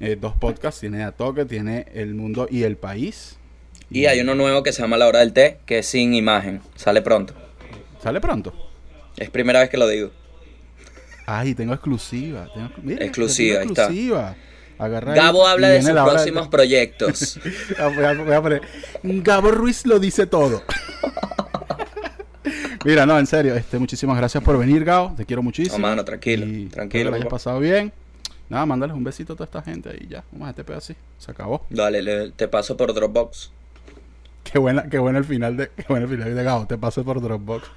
eh, dos podcasts, tiene A Toque, tiene El Mundo y El País. Y hay uno nuevo que se llama La Hora del Té, que es sin imagen. Sale pronto. Sale pronto. Es primera vez que lo digo. Ay, tengo exclusiva. Tengo, mira, Exclusiva, tengo ahí está. exclusiva. Agarra ahí Gabo y habla de sus próximos proyectos. Ah, voy a- voy a poner, Gabo Ruiz lo dice todo. Mira, no, en serio, este, muchísimas gracias por venir, Gabo. Te quiero muchísimo. No, mano, tranquilo, Y tranquilo, que lo hayas pasado bien. Nada, mándales un besito a toda esta gente y ya. Vamos a este pedo así. Se acabó. Dale, le- te paso por Dropbox. Qué buena, qué buena el final de, qué buena el final de Gabo. Te paso por Dropbox.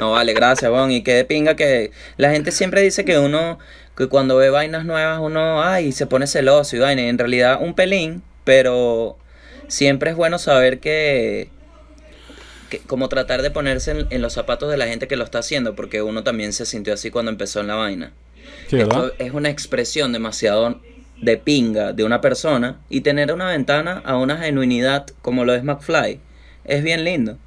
No, vale, gracias, weón. Y que de pinga que la gente siempre dice que uno, que cuando ve vainas nuevas, uno, ay, se pone celoso y vaina. En realidad, un pelín, pero siempre es bueno saber que, que como tratar de ponerse en, en los zapatos de la gente que lo está haciendo, porque uno también se sintió así cuando empezó en la vaina. Sí, ¿verdad? Esto es una expresión demasiado de pinga de una persona y tener una ventana a una genuinidad como lo es McFly es bien lindo.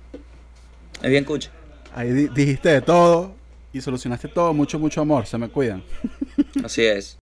Es bien cucho. Ahí di- dijiste de todo y solucionaste todo. Mucho, mucho amor. Se me cuidan. Así es.